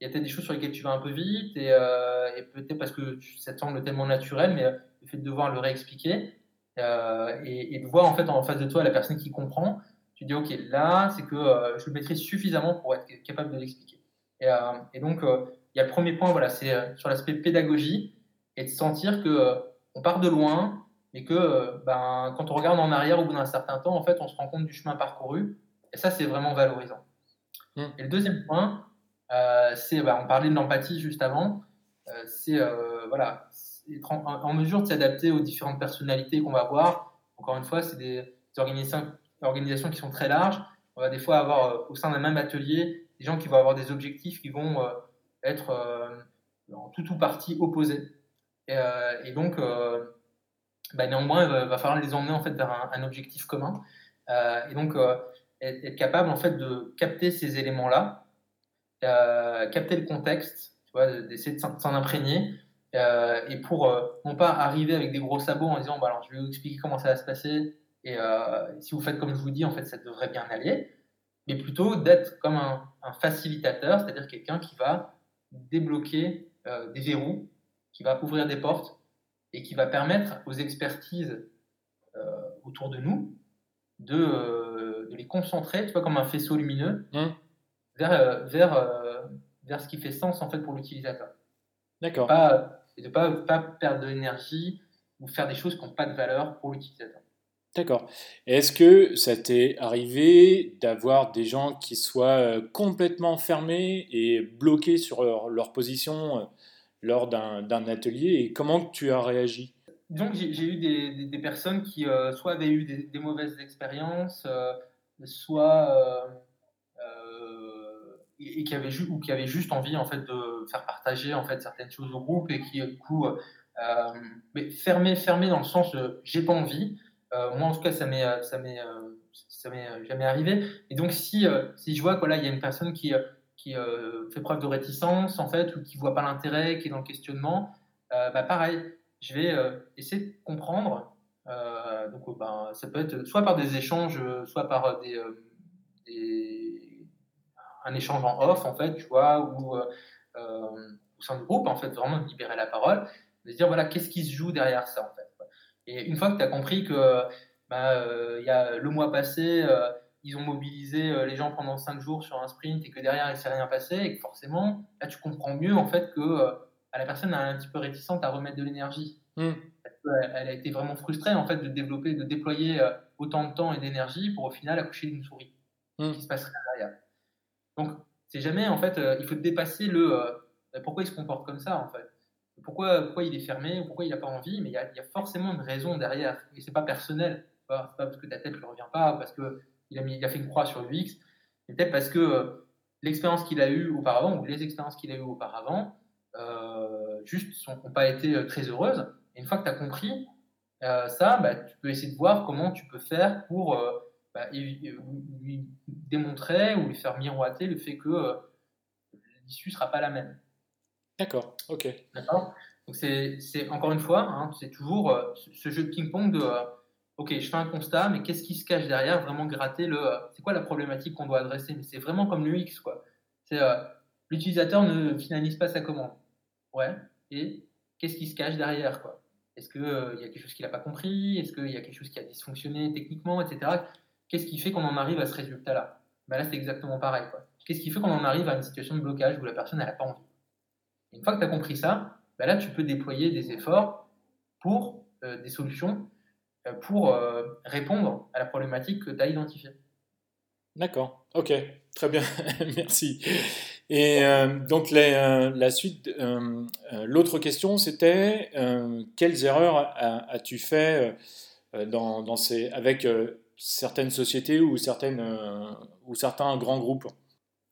il y a peut-être des choses sur lesquelles tu vas un peu vite et, et peut-être parce que ça te semble tellement naturel, mais le fait de devoir le réexpliquer et, de voir en fait en face de toi la personne qui comprend, tu dis ok là c'est que je le maîtrise suffisamment pour être capable de l'expliquer. Euh, et, donc, euh, il y a le premier point, voilà, c'est euh, sur l'aspect pédagogie et de sentir que on part de loin et que ben, quand on regarde en arrière au bout d'un certain temps, en fait, on se rend compte du chemin parcouru. Et ça, c'est vraiment valorisant. Mmh. Et le deuxième point, c'est, bah, on parlait de l'empathie juste avant, c'est voilà, être en, mesure de s'adapter aux différentes personnalités qu'on va avoir. Encore une fois, c'est des, organisations, organisations, qui sont très larges. On va des fois avoir au sein d'un même atelier des gens qui vont avoir des objectifs qui vont euh, être euh, en tout ou partie opposés. Et, euh, donc, bah, néanmoins, il va, falloir les emmener en fait vers un, objectif commun. et donc, être, capable en fait de capter ces éléments-là, capter le contexte, d'essayer de s'en imprégner, et pour non pas arriver avec des gros sabots en disant bah, alors, je vais vous expliquer comment ça va se passer, et si vous faites comme je vous dis, en fait, ça devrait bien aller mais plutôt d'être comme un, facilitateur, c'est-à-dire quelqu'un qui va débloquer euh, des verrous, qui va ouvrir des portes et qui va permettre aux expertises euh, autour de nous de, euh, de, les concentrer, tu vois, comme un faisceau lumineux, mmh. vers, vers, vers ce qui fait sens en fait pour l'utilisateur. D'accord. Et de ne pas, pas perdre de l'énergie ou faire des choses qui n'ont pas de valeur pour l'utilisateur. D'accord. Est-ce que ça t'est arrivé d'avoir des gens qui soient euh, complètement fermés et bloqués sur leur, position euh, lors d'un atelier? Et comment tu as réagi? Donc j'ai eu des, personnes qui euh, soit avaient eu des, mauvaises expériences, soit et qui avaient ou qui avaient juste envie en fait de faire partager en fait certaines choses au groupe et qui du coup mais fermé fermé dans le sens j'ai pas envie moi, en tout cas, ça m'est, euh, euh, jamais arrivé. Et donc, si, je vois qu'il y a une personne qui, fait preuve de réticence, en fait, ou qui voit pas l'intérêt, qui est dans le questionnement, bah, pareil, je vais essayer de comprendre. donc, ben, ça peut être soit par des échanges, soit par un échange en off, en fait, tu vois, ou au sein du groupe, en fait, vraiment libérer la parole, de se dire, voilà, qu'est-ce qui se joue derrière ça, en fait. Et une fois que tu as compris que bah, euh, y a le mois passé, euh, ils ont mobilisé euh, les gens pendant 5 jours sur un sprint et que derrière il ne s'est rien passé, et que forcément, là tu comprends mieux en fait que la personne est un petit peu réticente à remettre de l'énergie. Mmh. Elle a été vraiment frustrée en fait de développer, de déployer autant de temps et d'énergie pour au final accoucher d'une souris. Mmh. Qui se passe derrière. Donc, c'est jamais, en fait, il faut dépasser le pourquoi il se comporte comme ça, en fait. Pourquoi, pourquoi il est fermé, ou pourquoi il n'a pas envie, mais il y, a, forcément une raison derrière. Et c'est pas personnel. C'est pas, pas parce que ta tête ne revient pas, parce qu'il a, a fait une croix sur l'UX, mais peut-être parce que l'expérience qu'il a eue auparavant, ou les expériences qu'il a eues auparavant, euh, juste n'ont pas été euh, très heureuses. Et une fois que tu as compris euh, ça, bah, tu peux essayer de voir comment tu peux faire pour bah, lui démontrer ou lui faire miroiter le fait que l'issue ne sera pas la même. D'accord, ok. D'accord Donc, c'est encore une fois, hein, c'est toujours ce jeu de ping-pong de ok, je fais un constat, mais qu'est-ce qui se cache derrière Vraiment gratter le. c'est quoi la problématique qu'on doit adresser? Mais c'est vraiment comme l'UX, quoi. C'est l'utilisateur ne finalise pas sa commande. Ouais. Et qu'est-ce qui se cache derrière, quoi? Est-ce qu'il euh, y a quelque chose qu'il n'a pas compris? Est-ce qu'il y a quelque chose qui a dysfonctionné techniquement, etc. Qu'est-ce qui fait qu'on en arrive à ce résultat-là? Ben Là, c'est exactement pareil. Qu'est-ce qui fait qu'on en arrive à une situation de blocage où la personne n'a pas envie? Une fois que tu as compris ça, ben là, tu peux déployer des efforts pour euh, des solutions euh, pour répondre à la problématique que tu as identifiée. D'accord, ok, très bien, merci. Et euh, donc euh, la suite, euh, l'autre question c'était quelles erreurs as-tu fait dans, ces, avec certaines sociétés ou, certaines, ou certains grands groupes?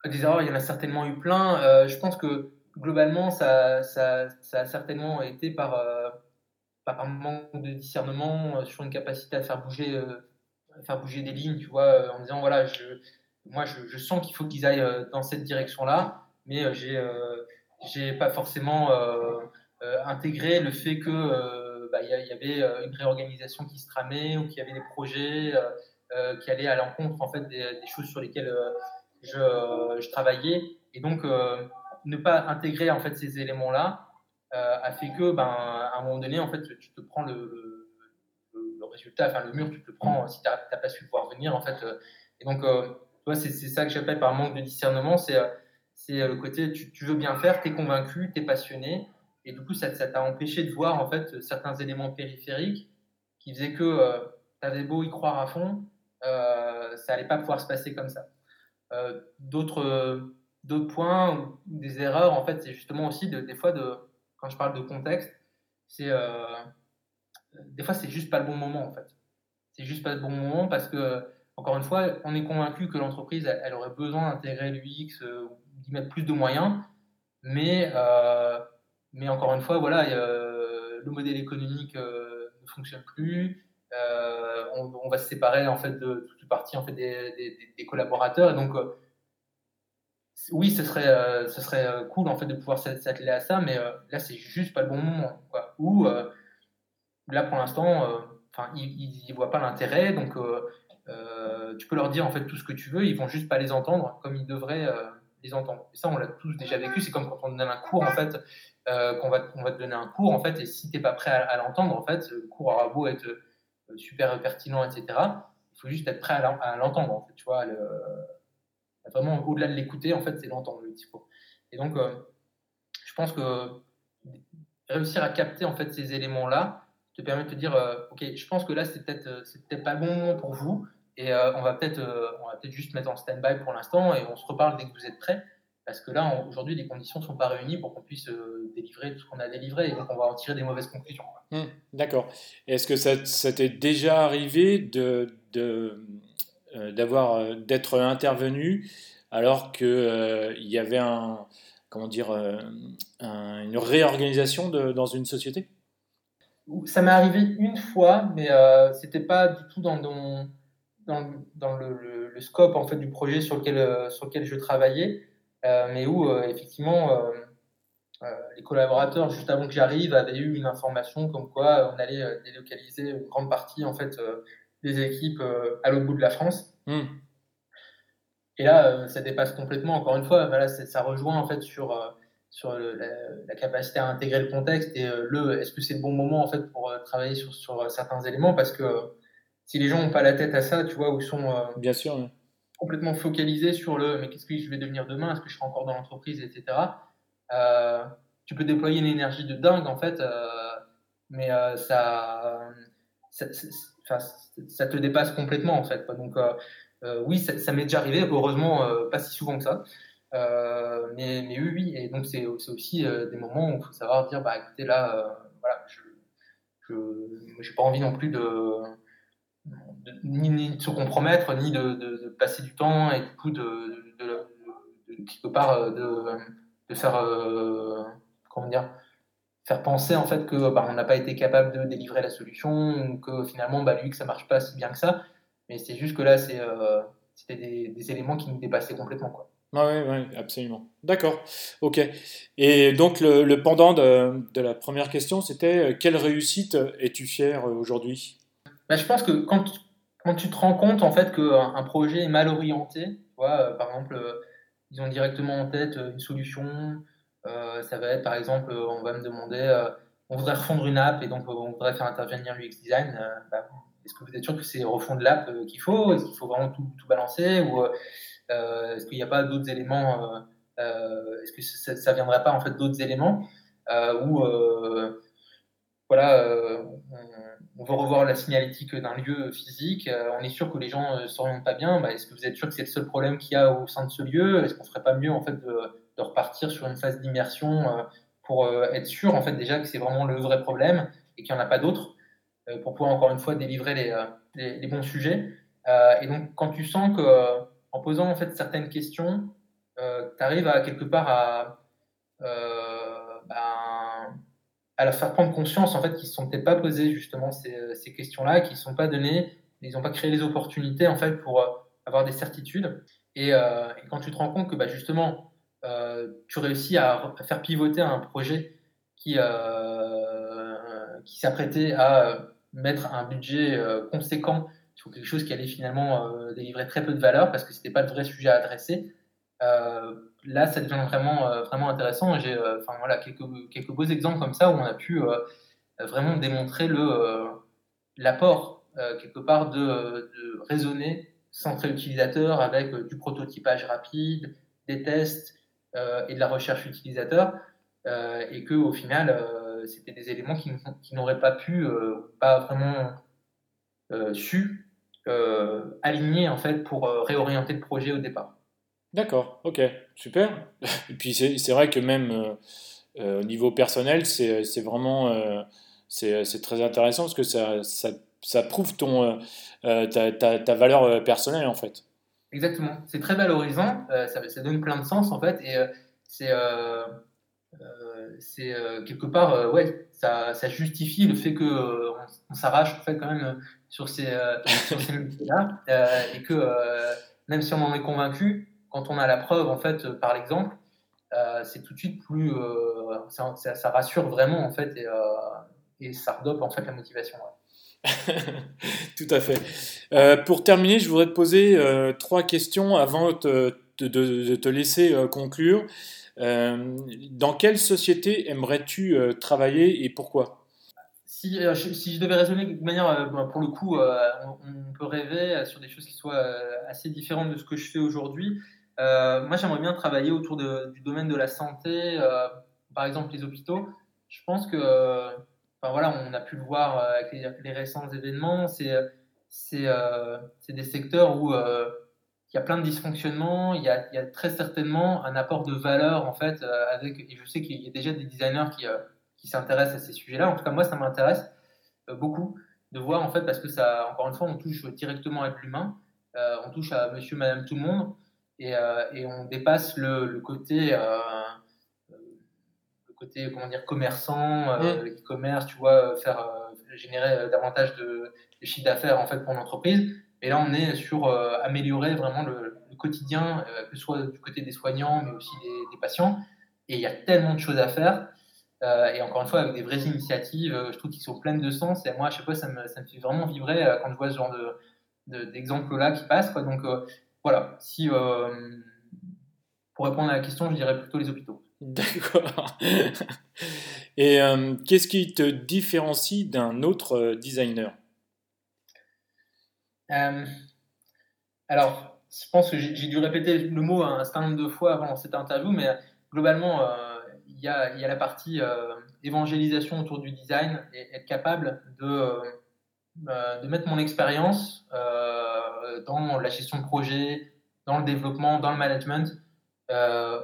Des erreurs, il y en a certainement eu plein. je pense que globalement, ça, ça, a certainement été par, par un manque de discernement sur une capacité à faire bouger, à faire bouger des lignes, tu vois, en disant voilà, je moi, je, sens qu'il faut qu'ils aillent euh, dans cette direction-là, mais euh, j'ai euh, j'ai pas forcément intégré le fait que bah, il y, avait une réorganisation qui se tramait ou qu'il y avait des projets qui allaient à l'encontre en fait des, choses sur lesquelles je, je, travaillais. Et donc ne pas intégrer en fait ces éléments là a fait que ben à un moment donné en fait tu te prends le, le, résultat enfin le mur tu te prends si tu n'as pas su pouvoir venir en fait et donc c'est ça que j'appelle par manque de discernement. C'est euh, euh, le côté tu, veux bien faire, tu es convaincu, tu es passionné. Et du coup, ça t'a empêché de voir en fait certains éléments périphériques qui faisaient que euh, tu avais beau y croire à fond, ça allait pas pouvoir se passer comme ça. D'autres d'autres points des erreurs, en fait, c'est justement aussi de, des fois de quand je parle de contexte, c'est des fois c'est juste pas le bon moment en fait. C'est juste pas le bon moment parce que encore une fois, on est convaincu que l'entreprise, elle, aurait besoin d'intégrer l'UX, euh, d'y mettre plus de moyens, mais, euh, mais encore une fois, voilà, le modèle économique euh, ne fonctionne plus. On, va se séparer en fait de toute partie en fait des, collaborateurs, et donc oui, ce serait, ce serait cool en de pouvoir s'atteler à ça, mais là, c'est juste pas le bon moment. Ou là, pour l'instant, ils ne voient pas l'intérêt, donc euh, tu peux leur dire en fait tout ce que tu veux, ils vont juste pas les entendre comme ils devraient euh, les entendre. Et ça, on l'a tous déjà vécu. C'est comme quand on donne un cours en fait, euh, qu'on va, on va te donner un cours en fait, et si t'es pas prêt à, l'entendre en fait, le cours aura beau être super pertinent, etc. Il faut juste être prêt à l'entendre. Vraiment au-delà de l'écouter, en fait, c'est l'entendre le discours. Et donc, je pense que réussir à capter en fait ces éléments-là te permet de te dire, ok, je pense que là, c'est peut-être, c'est peut-être pas bon moment pour vous. Et euh, on va peut-être euh, peut juste mettre en stand-by pour l'instant et on se reparle dès que vous êtes prêts. Parce que là, aujourd'hui, les conditions ne sont pas réunies pour qu'on puisse euh, délivrer tout ce qu'on a délivré et donc on va en tirer des mauvaises conclusions. Mmh, d'accord. Est-ce que ça, t'est déjà arrivé de, d'avoir, d'être intervenu alors qu'il il y avait un, comment dire, une réorganisation dans une société? Ça m'est arrivé une fois, mais ce c'était pas du tout dans, dans dans, le, scope en fait du projet sur lequel, euh, sur lequel je travaillais, euh, mais où euh, effectivement les collaborateurs juste avant que j'arrive avaient eu une information comme quoi on allait délocaliser une grande partie en fait des équipes à l'autre bout de la France. Hmm. Et là, ça dépasse complètement. Encore une fois, voilà, ça rejoint en fait sur sur la, la, capacité à intégrer le contexte et le est-ce que c'est le bon moment en fait pour travailler sur, sur certains éléments? Parce que si les gens n'ont pas la tête à ça, tu vois, ou sont euh, Bien sûr, complètement focalisés sur le mais qu'est-ce que je vais devenir demain, est-ce que je serai encore dans l'entreprise, etc. Euh, tu peux déployer une énergie de dingue en fait, euh, mais ça, ça, te dépasse complètement en fait. Donc oui, ça, m'est déjà arrivé, heureusement pas si souvent que ça. mais, oui, oui, et donc c'est aussi des moments où il faut savoir dire, bah écoutez, là, voilà, je n'ai pas envie non plus de, ni, de se compromettre, ni de, passer du temps et du coup de, quelque part de, faire comment dire faire penser en fait que bah, on n'a pas été capable de délivrer la solution ou que finalement bah, lui que ça marche pas si bien que ça mais c'est juste que là c'est c'était des, éléments qui nous dépassaient complètement quoi ah oui, oui, absolument. D'accord. Ok. Et donc le, pendant de, de, la première question, c'était quelle réussite es-tu fier aujourd'hui? Bah, Je pense que quand, quand tu te rends compte en fait qu'un un projet est mal orienté, tu vois, par exemple, ils ont directement en tête une solution, euh, ça va être par exemple, on va me demander, euh, on voudrait refondre une app et donc on voudrait faire intervenir l'UX design. Euh, bah, est-ce que vous êtes sûr que c'est refondre l'app qu'il faut? Est-ce qu'il faut vraiment tout, balancer? Ou est-ce qu'il n'y a pas d'autres éléments Est-ce que ça viendrait pas en fait d'autres éléments? Ou voilà, on, veut revoir la signalétique d'un lieu physique, on est sûr que les gens ne s'orientent pas bien, bah, est-ce que vous êtes sûr que c'est le seul problème qu'il y a au sein de ce lieu? Est-ce qu'on ne ferait pas mieux en fait de, de repartir sur une phase d'immersion euh, pour euh, être sûr en fait déjà que c'est vraiment le vrai problème et qu'il n'y en a pas d'autres euh, pour pouvoir encore une fois délivrer les, bons sujets. et donc quand tu sens que en posant en fait certaines questions, tu arrives à quelque part à, ben, à la faire prendre conscience en fait qu'ils ne sont peut-être pas posés justement ces, questions-là, qu'ils ne sont pas donnés, ils n'ont pas créé les opportunités en fait pour avoir des certitudes. Et, et, quand tu te rends compte que bah, justement tu réussis à, faire pivoter un projet qui, euh, qui s'apprêtait à mettre un budget euh, conséquent sur quelque chose qui allait finalement délivrer très peu de valeur parce que ce n'était pas le vrai sujet à adresser. là, ça devient vraiment, vraiment intéressant. J'ai enfin, voilà, quelques, quelques beaux exemples comme ça où on a pu vraiment démontrer l'apport quelque part de, raisonner centré utilisateur avec du prototypage rapide, des tests, euh, et de la recherche utilisateur, euh, et que au final, euh, c'était des éléments qui, n'auraient pas pu, pas vraiment su aligner en fait pour réorienter le projet au départ. D'accord, ok, super. Et puis c'est vrai que même au niveau personnel, c'est vraiment c'est très intéressant parce que ça, prouve ton, ta, ta, valeur personnelle en fait. Exactement. C'est très valorisant. Euh, ça, donne plein de sens en fait. Et euh, c'est euh, quelque part, ouais, ça, justifie le fait que on, s'arrache en fait quand même sur ces, sur ces là et que même si on en est convaincu, quand on a la preuve en fait par l'exemple, c'est tout de suite plus, ça, rassure vraiment en fait et, et ça redope en fait la motivation. Tout à fait. Euh, pour terminer, je voudrais te poser euh, trois questions avant de, te laisser euh, conclure. dans quelle société aimerais-tu travailler et pourquoi? Si, si, je devais raisonner de manière, pour le coup, on, peut rêver sur des choses qui soient assez différentes de ce que je fais aujourd'hui. moi, j'aimerais bien travailler autour du domaine de la santé, par exemple les hôpitaux. Je pense que voilà, on a pu le voir euh, avec les, récents événements, c'est euh, des secteurs où euh, il y a plein de dysfonctionnements, il y, a, très certainement un apport de valeur en fait et je sais qu'il y a déjà des designers qui, qui s'intéressent à ces sujets-là. En tout cas, moi, ça m'intéresse beaucoup de voir en fait parce que ça, encore une fois, on touche directement avec l'humain, on touche à Monsieur, Madame, tout le monde. Et, et on dépasse le côté côté comment dire commerçant, euh, mm. e-commerce, tu vois, euh, faire euh, générer davantage de, chiffre d'affaires en fait pour l'entreprise. Et là, on est sur améliorer vraiment le, quotidien, que ce soit du côté des soignants, mais aussi des, patients. Et il y a tellement de choses à faire. et encore une fois, avec des vraies initiatives, je trouve qu'ils sont pleines de sens. Et moi, à chaque fois, ça me, ça me fait vraiment vibrer quand je vois ce genre de, d'exemples-là qui passent. Quoi. Donc voilà, si, pour répondre à la question, je dirais plutôt les hôpitaux. D'accord. Et euh, qu'est-ce qui te différencie d'un autre euh, designer? Euh, Alors, je pense que j'ai dû répéter le mot un certain nombre de fois avant cette interview, mais globalement, il y, a, la partie évangélisation autour du design et être capable de, de mettre mon expérience dans la gestion de projet, dans le développement, dans le management,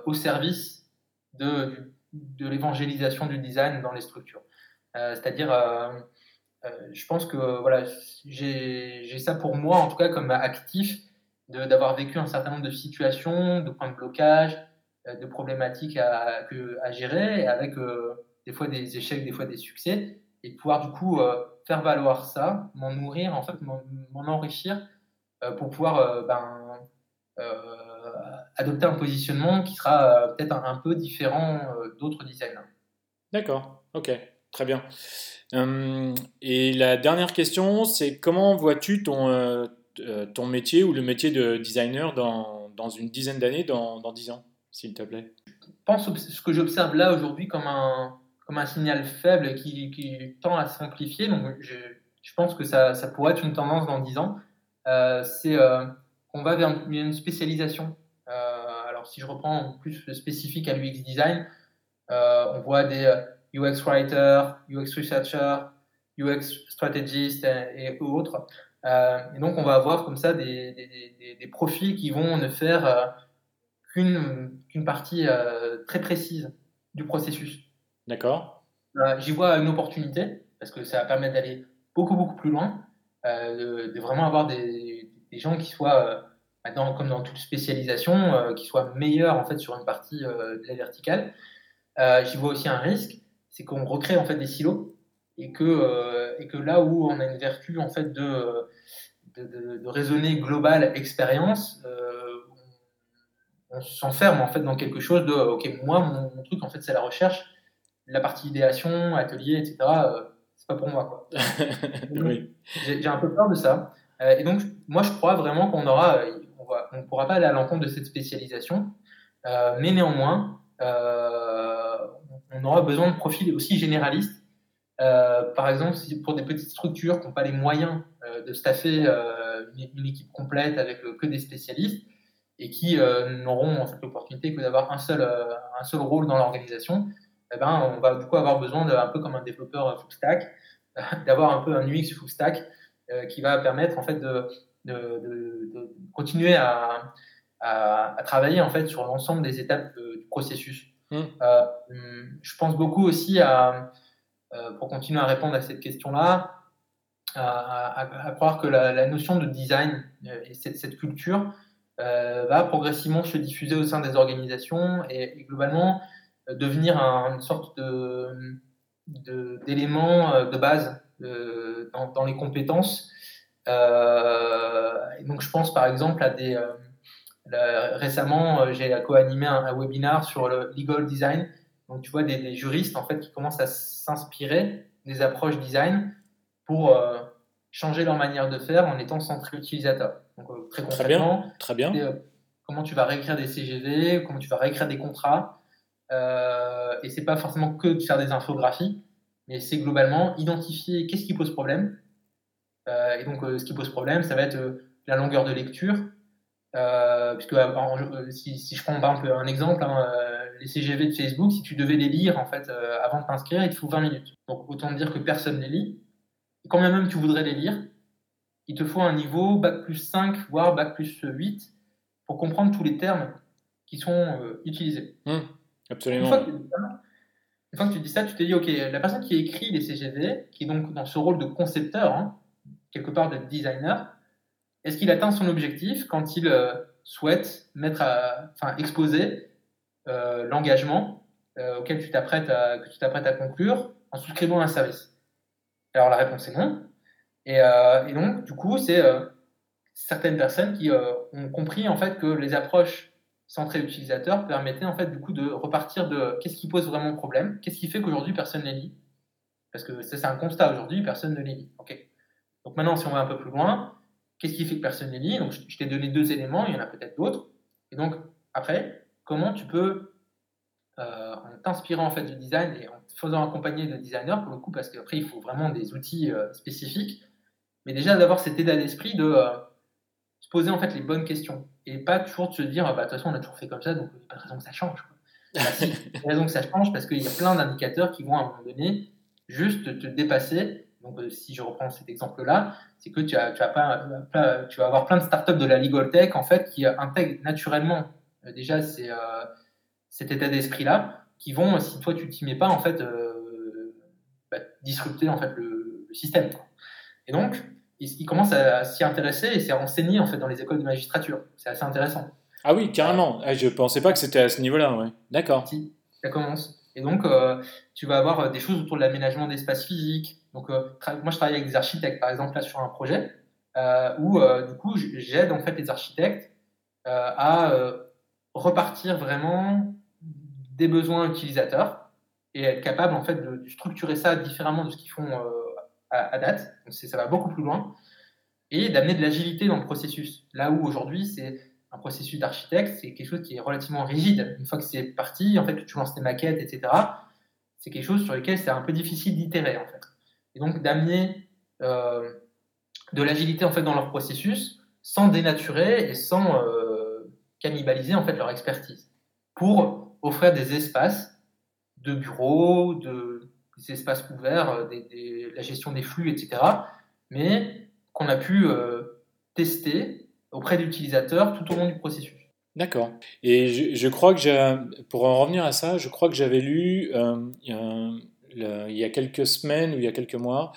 au service de, l'évangélisation du design dans les structures. C'est-à-dire, je pense que voilà, j'ai ça pour moi, en tout cas comme actif, d'avoir vécu un certain nombre de situations, de points de blocage, euh, de problématiques à, gérer, avec euh, des fois des échecs, des fois des succès, et pouvoir du coup euh, faire valoir ça, m'en nourrir, en fait, m'en enrichir pour pouvoir ben, adopter un positionnement qui sera peut-être un, peu différent d'autres designers. D'accord, ok, très bien. et la dernière question, c'est comment vois-tu ton, ton métier ou le métier de designer dans, dans une dizaine d'années, dans, dans 10 ans s'il te plaît? Je pense ce que j'observe là aujourd'hui comme un, comme un signal faible qui, qui tend à s'amplifier. Donc, je, je, pense que ça, ça, pourrait être une tendance dans 10 ans. Euh, c'est euh, qu'on va vers une spécialisation. Euh, si je reprends plus spécifique à l'UX design, on voit des UX writers, UX researchers, UX strategists et, autres. et donc, on va avoir comme ça des, des, des profils qui vont ne faire qu'une partie euh, très précise du processus. D'accord. Euh, j'y vois une opportunité parce que ça va permettre d'aller beaucoup, beaucoup plus loin, euh, de, vraiment avoir des, des gens qui soient, comme dans toute spécialisation, qui soient meilleurs en fait sur une partie de la verticale. J'y vois aussi un risque, c'est qu'on recrée en fait des silos et que, et que là où on a une vertu en fait de, de, de, de raisonner global expérience, on s'enferme en fait dans quelque chose de ok moi mon, truc en fait c'est la recherche la partie idéation atelier etc euh, c'est pas pour moi quoi oui. j'ai un peu peur de ça euh, et donc moi je crois vraiment qu'on aura on, on pourra pas aller à l'encontre de cette spécialisation. Euh, mais néanmoins on aura besoin de profils aussi généralistes. Par exemple pour des petites structures qui n'ont pas les moyens de staffer une, équipe complète avec que des spécialistes et qui euh, n'auront l'opportunité que d'avoir un seul, euh, rôle dans l'organisation, eh ben, on va du avoir besoin de, un peu comme un développeur full stack, d'avoir un peu un UX full stack euh, qui va permettre en fait de, de, de, continuer à, à, travailler en fait sur l'ensemble des étapes du processus. Mmh. je pense beaucoup aussi à, pour continuer à répondre à cette question-là, à, croire que la, la, notion de design et cette, cette culture euh, va progressivement se diffuser au sein des organisations et, globalement euh, devenir une sorte de, d'élément euh, de, base dans, les compétences. Et donc je pense par exemple à des... récemment, j'ai co-animé un, webinaire sur le legal design. Donc tu vois des, juristes en fait qui commencent à s'inspirer des approches design pour changer leur manière de faire en étant centré utilisateur. Donc, euh, très concrètement, très bien. Euh, comment tu vas réécrire des CGV, comment tu vas réécrire des contrats. Euh, et c'est pas forcément que de faire des infographies, mais c'est globalement identifier qu'est-ce qui pose problème. Euh, et donc, ce qui pose problème, ça va être la longueur de lecture. puisque si, si, je prends par exemple un exemple, hein, les CGV de Facebook, si tu devais les lire en fait avant de t'inscrire, il te faut 20 minutes. Donc autant dire que personne ne les lit. Et quand même tu voudrais les lire, il te faut un niveau Bac plus 5, voire Bac plus 8, pour comprendre tous les termes qui sont euh, utilisés. Mmh, absolument. Une fois, que tu dis ça, tu te dis, OK, la personne qui écrit les CGV, qui est donc dans ce rôle de concepteur, hein, quelque part de designer, est-ce qu'il atteint son objectif quand il euh, souhaite mettre à, enfin, exposer euh, l'engagement auquel tu t'apprêtes à, que tu t'apprêtes à conclure en souscrivant un service? Alors la réponse est non. Euh, et, donc, du coup, c'est euh, certaines personnes qui euh, ont compris en fait que les approches centrées utilisateurs permettaient en fait du coup de repartir de qu'est-ce qui pose vraiment problème, qu'est-ce qui fait qu'aujourd'hui personne ne les lit? Parce que c'est un constat aujourd'hui, personne ne les lit. Ok. Donc maintenant, si on va un peu plus loin, qu'est-ce qui fait que personne ne lit? Donc je, t'ai donné deux éléments, il y en a peut-être d'autres. Et donc après, comment tu peux, en t'inspirant en fait du design et en te faisant accompagner de designers pour le coup, parce qu'après il faut vraiment des outils spécifiques, mais déjà d'avoir cet état d'esprit de euh, se poser en fait les bonnes questions et pas toujours de se dire bah, de toute façon on a toujours fait comme ça donc il n'y a pas de raison que ça change. Bah, il y a raison que ça change parce qu'il y a plein d'indicateurs qui vont à un moment donné juste te dépasser. Donc si je reprends cet exemple-là, c'est que tu, as, tu, as pas, tu vas avoir plein de startups de la legal tech en fait qui intègrent naturellement déjà c'est cet état d'esprit-là, qui vont, si toi tu t'y mets pas, en fait, bah, disrupter en fait le, système. Et donc, ils, commencent à, s'y intéresser et c'est enseigné en fait dans les écoles de magistrature. C'est assez intéressant. Ah oui, carrément. Ah, je pensais pas que c'était à ce niveau-là. Ouais. D'accord. Si, ça commence. Et donc, euh, tu vas avoir euh, des choses autour de l'aménagement d'espace physique. Donc, euh, moi, je travaille avec des architectes, par exemple, là, sur un projet où, du coup, j'aide en fait les architectes à repartir vraiment des besoins utilisateurs et être capable en fait de, structurer ça différemment de ce qu'ils font à, date. Ça va beaucoup plus loin et d'amener de l'agilité dans le processus. Là où aujourd'hui, c'est un processus d'architecte, c'est quelque chose qui est relativement rigide. Une fois que c'est parti, en fait, que tu lances tes maquettes, etc., c'est quelque chose sur lequel c'est un peu difficile d'itérer, en fait. Et donc, d'amener euh, de l'agilité, en fait, dans leur processus, sans dénaturer et sans euh, cannibaliser, en fait, leur expertise. Pour offrir des espaces de bureaux, de, des espaces ouverts, euh, des, la gestion des flux, etc., mais qu'on a pu tester auprès d'utilisateurs tout au long du processus. D'accord. Et je, crois que, pour en revenir à ça, je crois que j'avais lu il, y a quelques semaines ou il y a quelques mois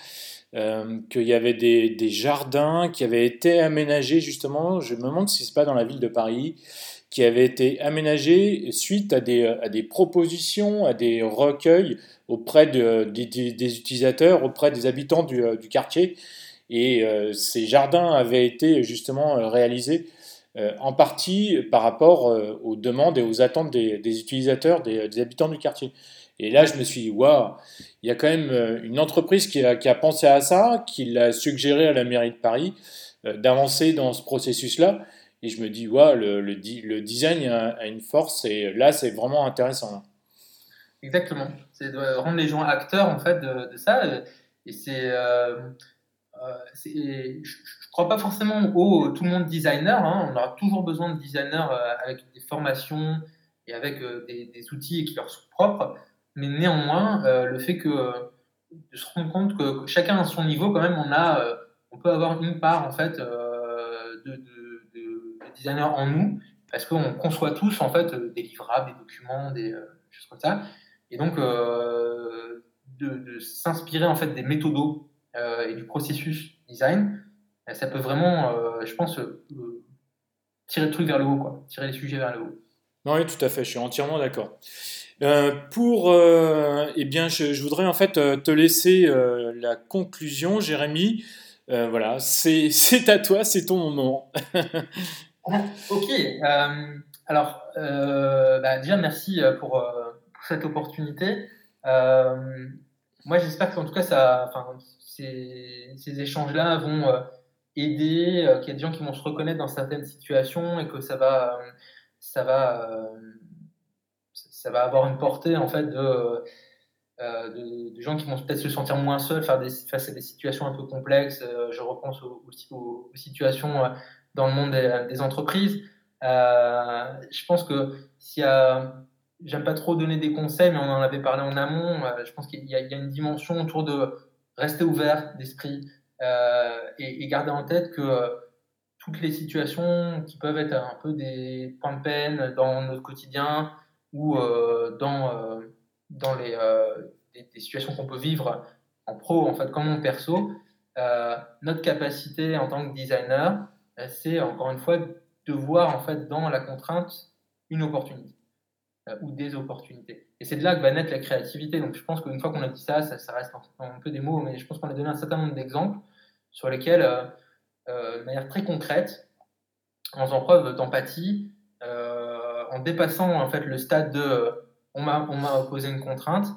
euh, qu'il y avait des, jardins qui avaient été aménagés justement, je me demande si ce n'est pas dans la ville de Paris, qui avaient été aménagés suite à des, propositions, à des recueils auprès de, des, utilisateurs, auprès des habitants du, quartier. Et euh, ces jardins avaient été justement réalisés euh, en partie par rapport aux demandes et aux attentes des, utilisateurs, des, habitants du quartier. Et là, je me suis dit, waouh, il y a quand même une entreprise qui a, pensé à ça, qui l'a suggéré à la mairie de Paris d'avancer dans ce processus-là. Et je me dis, waouh, le, design a, une force et là, c'est vraiment intéressant. Exactement. C'est de rendre les gens acteurs en fait de, ça. Et c'est. Euh, je ne crois pas forcément au tout le monde designer. Hein. On aura toujours besoin de designers euh, avec des formations et avec euh, des, outils qui leur sont propres. Mais néanmoins, le fait que de se rendre compte que, chacun à son niveau, quand même, on a, on peut avoir une part en fait de, de, designer en nous, parce qu'on conçoit tous en fait des livrables, des documents, des choses comme ça, et donc de, s'inspirer en fait des méthodos euh, et du processus design, euh, ça peut vraiment, euh, je pense, tirer le truc vers le haut, quoi, tirer les sujets vers le haut. oui, tout à fait, je suis entièrement d'accord. Pour, eh bien, je, voudrais en fait te laisser la conclusion, Jérémy. voilà, c'est à toi, c'est ton moment. ok. alors, bah, déjà, merci pour, cette opportunité. moi, j'espère qu'en tout cas, ça, ces, échanges-là vont euh, aider, euh, qu'il y a des gens qui vont se reconnaître dans certaines situations et que ça va, euh, ça va, ça va avoir une portée en fait de, de, gens qui vont peut-être se sentir moins seuls face à des situations un peu complexes. je repense aussi aux, situations dans le monde des, entreprises. je pense que s'il y a j'aime pas trop donner des conseils, mais on en avait parlé en amont. je pense qu'il y, a une dimension autour de rester ouvert d'esprit euh, et, garder en tête que euh, toutes les situations qui peuvent être un peu des points de peine dans notre quotidien ou euh, dans, dans les, des, situations qu'on peut vivre en pro, en fait, comme en perso, notre capacité en tant que designer, c'est encore une fois de voir en fait dans la contrainte une opportunité. Euh, ou des opportunités. Et c'est de là que va naître la créativité. Donc je pense qu'une fois qu'on a dit ça, ça, reste un, peu des mots, mais je pense qu'on a donné un certain nombre d'exemples sur lesquels, euh, euh, de manière très concrète, en faisant preuve d'empathie, en dépassant en fait le stade de on m'a opposé une contrainte,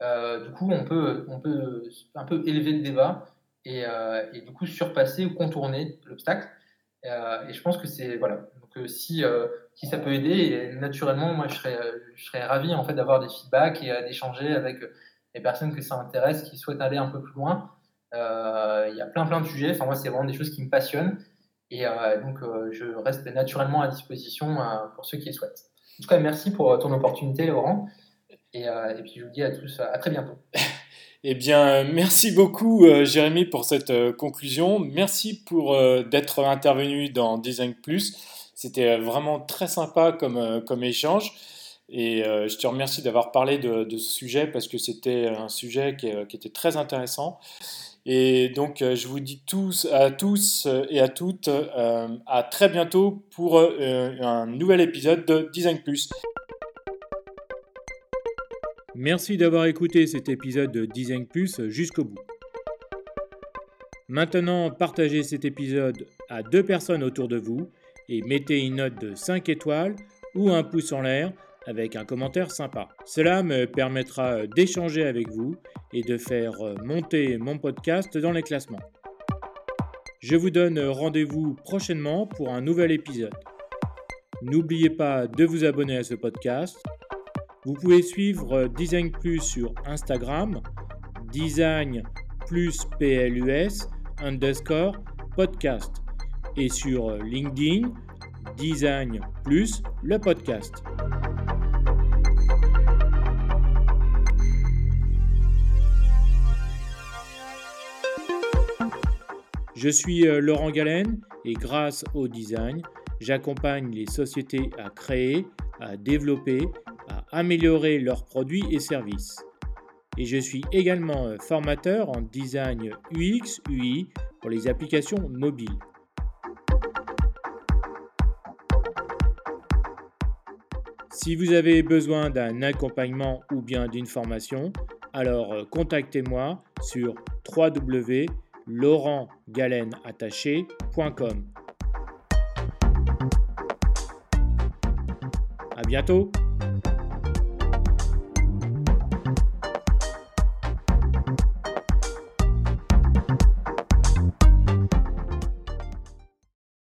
du coup on peut, on peut un peu élever le débat et, et du coup surpasser ou contourner l'obstacle. et je pense que c'est voilà. Donc si si ça peut aider. naturellement, moi, je serais, je serais ravi en fait d'avoir des feedbacks et euh, d'échanger avec les personnes que ça intéresse, qui souhaitent aller un peu plus loin. Euh, il y a plein plein de sujets. Enfin, moi, c'est vraiment des choses qui me passionnent. Et euh, donc, je reste naturellement à disposition pour ceux qui le souhaitent. En tout cas, merci pour ton opportunité, Laurent. Et, puis, je vous dis à tous à très bientôt. Eh bien, merci beaucoup Jérémy pour cette conclusion. Merci pour d'être intervenu dans Design Plus. C'était vraiment très sympa comme, comme échange. Et je te remercie d'avoir parlé de, ce sujet parce que c'était un sujet qui, était très intéressant. Et donc, je vous dis tous, à tous et à toutes à très bientôt pour un nouvel épisode de Design Plus. Merci d'avoir écouté cet épisode de Design Plus jusqu'au bout. Maintenant, partagez cet épisode à deux personnes autour de vous et mettez une note de 5 étoiles ou un pouce en l'air avec un commentaire sympa. Cela me permettra d'échanger avec vous et de faire monter mon podcast dans les classements. Je vous donne rendez-vous prochainement pour un nouvel épisode. N'oubliez pas de vous abonner à ce podcast vous pouvez suivre euh, Design Plus sur Instagram, Design plus PLUS underscore podcast et sur euh, LinkedIn, Design plus le podcast. Je suis euh, Laurent Galen et grâce au design, j'accompagne les sociétés à créer, à développer améliorer leurs produits et services. Et je suis également euh, formateur en design UX, UI pour les applications mobiles. Si vous avez besoin d'un accompagnement ou bien d'une formation, alors euh, contactez-moi sur www.laurentgalenattaché.com. À bientôt!